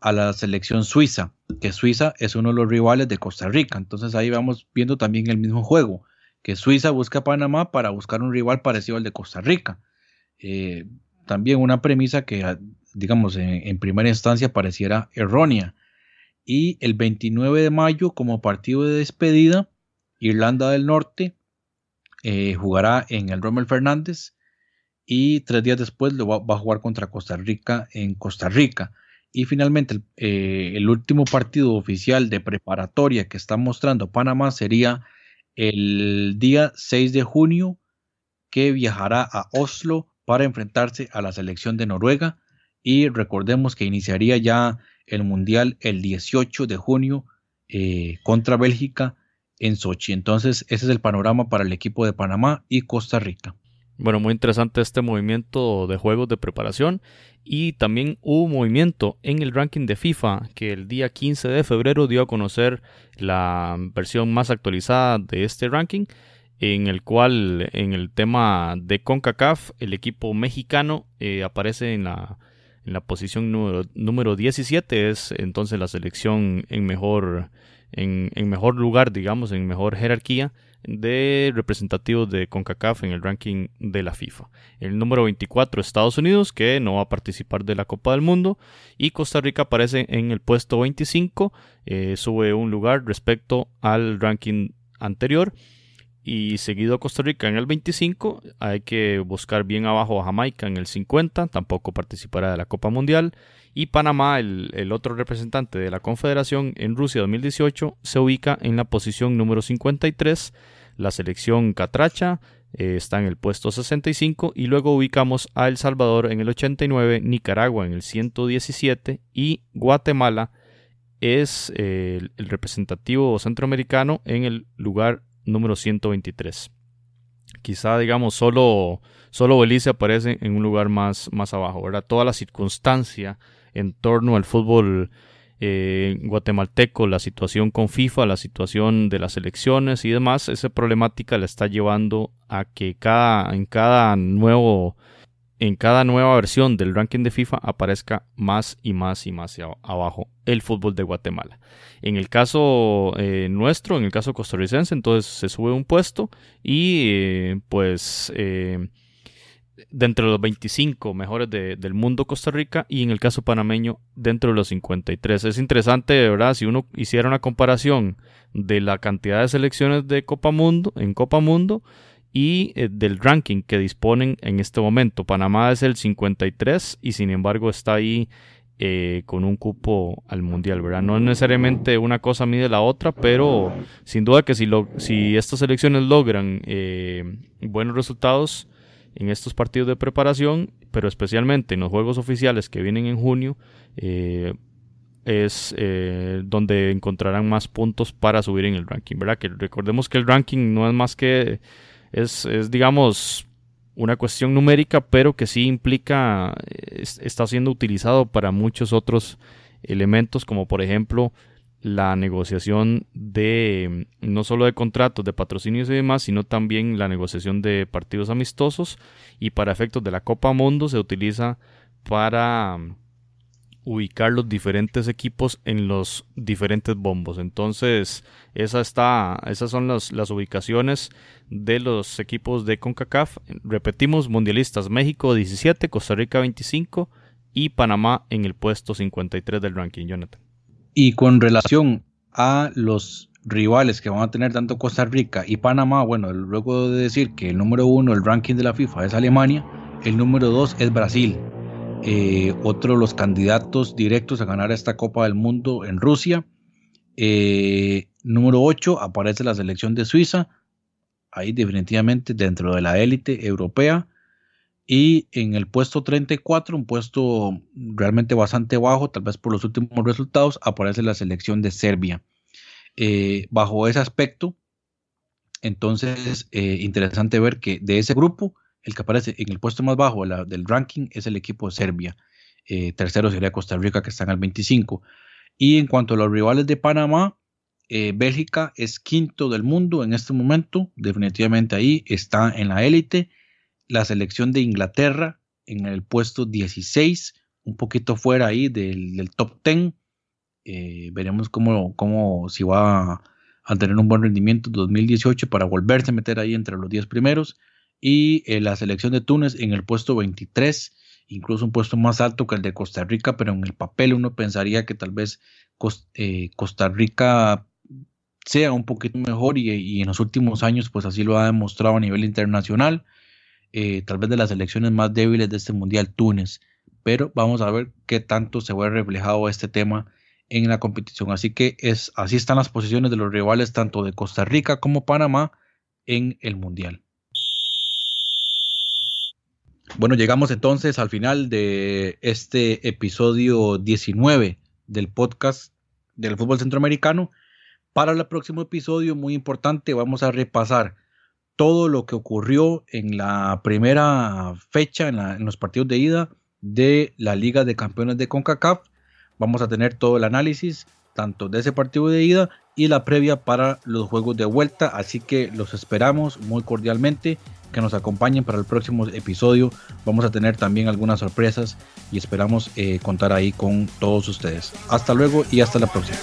a la selección suiza, que Suiza es uno de los rivales de Costa Rica. Entonces ahí vamos viendo también el mismo juego, que Suiza busca a Panamá para buscar un rival parecido al de Costa Rica. Eh, también una premisa que, digamos, en primera instancia pareciera errónea. Y el 29 de mayo, como partido de despedida, Irlanda del Norte eh, jugará en el Rommel Fernández y tres días después lo va, a jugar contra Costa Rica en Costa Rica. Y finalmente eh, el, último partido oficial de preparatoria que está mostrando Panamá sería el día 6 de junio que viajará a Oslo para enfrentarse a la selección de Noruega y recordemos que iniciaría ya el Mundial el 18 de junio eh, contra Bélgica en Sochi. Entonces, ese es el panorama para el equipo de Panamá y Costa Rica. Bueno, muy interesante este movimiento de juegos de preparación y también hubo movimiento en el ranking de FIFA que el día 15 de febrero dio a conocer la versión más actualizada de este ranking en el cual en el tema de CONCACAF el equipo mexicano eh, aparece en la, en la posición número, número 17 es entonces la selección en mejor en, en mejor lugar digamos en mejor jerarquía de representativos de CONCACAF en el ranking de la FIFA. El número 24 Estados Unidos, que no va a participar de la Copa del Mundo, y Costa Rica aparece en el puesto 25, eh, sube un lugar respecto al ranking anterior. Y seguido Costa Rica en el 25, hay que buscar bien abajo a Jamaica en el 50, tampoco participará de la Copa Mundial. Y Panamá, el, el, otro representante de la Confederación en Rusia 2018, se ubica en la posición número 53 la selección Catracha eh, está en el puesto 65 y luego ubicamos a El Salvador en el 89, Nicaragua en el 117 y Guatemala es eh, el representativo centroamericano en el lugar número 123. Quizá, digamos, solo, solo Belice aparece en un lugar más, más abajo, ¿verdad? Toda la circunstancia en torno al fútbol eh, guatemalteco, la situación con FIFA, la situación de las elecciones y demás, esa problemática la está llevando a que cada, en cada nuevo en cada nueva versión del ranking de FIFA aparezca más y más y más abajo el fútbol de Guatemala. En el caso eh, nuestro, en el caso costarricense, entonces se sube un puesto y eh, pues eh, dentro de los 25 mejores del mundo Costa Rica y en el caso panameño dentro de los 53. Es interesante, verdad, si uno hiciera una comparación de la cantidad de selecciones de Copa Mundo en Copa Mundo y eh, del ranking que disponen en este momento. Panamá es el 53 y sin embargo está ahí eh, con un cupo al mundial, ¿verdad? No es necesariamente una cosa mide la otra, pero sin duda que si, lo, si estas selecciones logran eh, buenos resultados, en estos partidos de preparación, pero especialmente en los juegos oficiales que vienen en junio, es donde encontrarán más puntos para subir en el ranking, ¿verdad? Que recordemos que el ranking no es más que, es, es digamos, una cuestión numérica, pero que sí implica, está siendo utilizado para muchos otros elementos, como por ejemplo la negociación de no solo de contratos de patrocinios y demás, sino también la negociación de partidos amistosos. Y para efectos de la Copa Mundo se utiliza para um, ubicar los diferentes equipos en los diferentes bombos. Entonces, esa está, esas son las, las ubicaciones de los equipos de CONCACAF. Repetimos, mundialistas México 17, Costa Rica 25 y Panamá en el puesto 53 del ranking, Jonathan. Y con relación a los rivales que van a tener tanto Costa Rica y Panamá, bueno, luego de decir que el número uno del ranking de la FIFA es Alemania, el número dos es Brasil. Eh, otro de los candidatos directos a ganar esta Copa del Mundo en Rusia. Eh, número 8 aparece la selección de Suiza, ahí definitivamente dentro de la élite europea. Y en el puesto 34, un puesto realmente bastante bajo, tal vez por los últimos resultados, aparece la selección de Serbia. Eh, bajo ese aspecto, entonces, eh, interesante ver que de ese grupo, el que aparece en el puesto más bajo del ranking es el equipo de Serbia. Eh, tercero sería Costa Rica, que están al 25. Y en cuanto a los rivales de Panamá, Bélgica es quinto del mundo en este momento, definitivamente ahí está en la élite la selección de Inglaterra en el puesto 16, un poquito fuera ahí del, top 10. Eh, veremos cómo, cómo, si va a, tener un buen rendimiento 2018 para volverse a meter ahí entre los 10 primeros. Y eh, la selección de Túnez en el puesto 23, incluso un puesto más alto que el de Costa Rica, pero en el papel uno pensaría que tal vez eh, Costa Rica sea un poquito mejor y, en los últimos años pues así lo ha demostrado a nivel internacional. Eh, tal vez de las selecciones más débiles de este Mundial, Túnez. Pero vamos a ver qué tanto se ve reflejado este tema en la competición. Así que es, así están las posiciones de los rivales tanto de Costa Rica como Panamá en el Mundial. Bueno, llegamos entonces al final de este episodio 19 del podcast del fútbol centroamericano. Para el próximo episodio, muy importante, vamos a repasar todo lo que ocurrió en la primera fecha, en, los partidos de ida de la Liga de Campeones de CONCACAF. Vamos a tener todo el análisis, tanto de ese partido de ida y la previa para los juegos de vuelta. Así que los esperamos muy cordialmente que nos acompañen para el próximo episodio. Vamos a tener también algunas sorpresas y esperamos eh, contar ahí con todos ustedes. Hasta luego y hasta la próxima.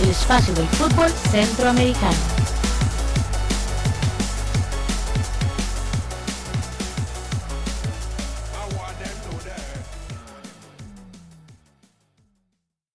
El espacio.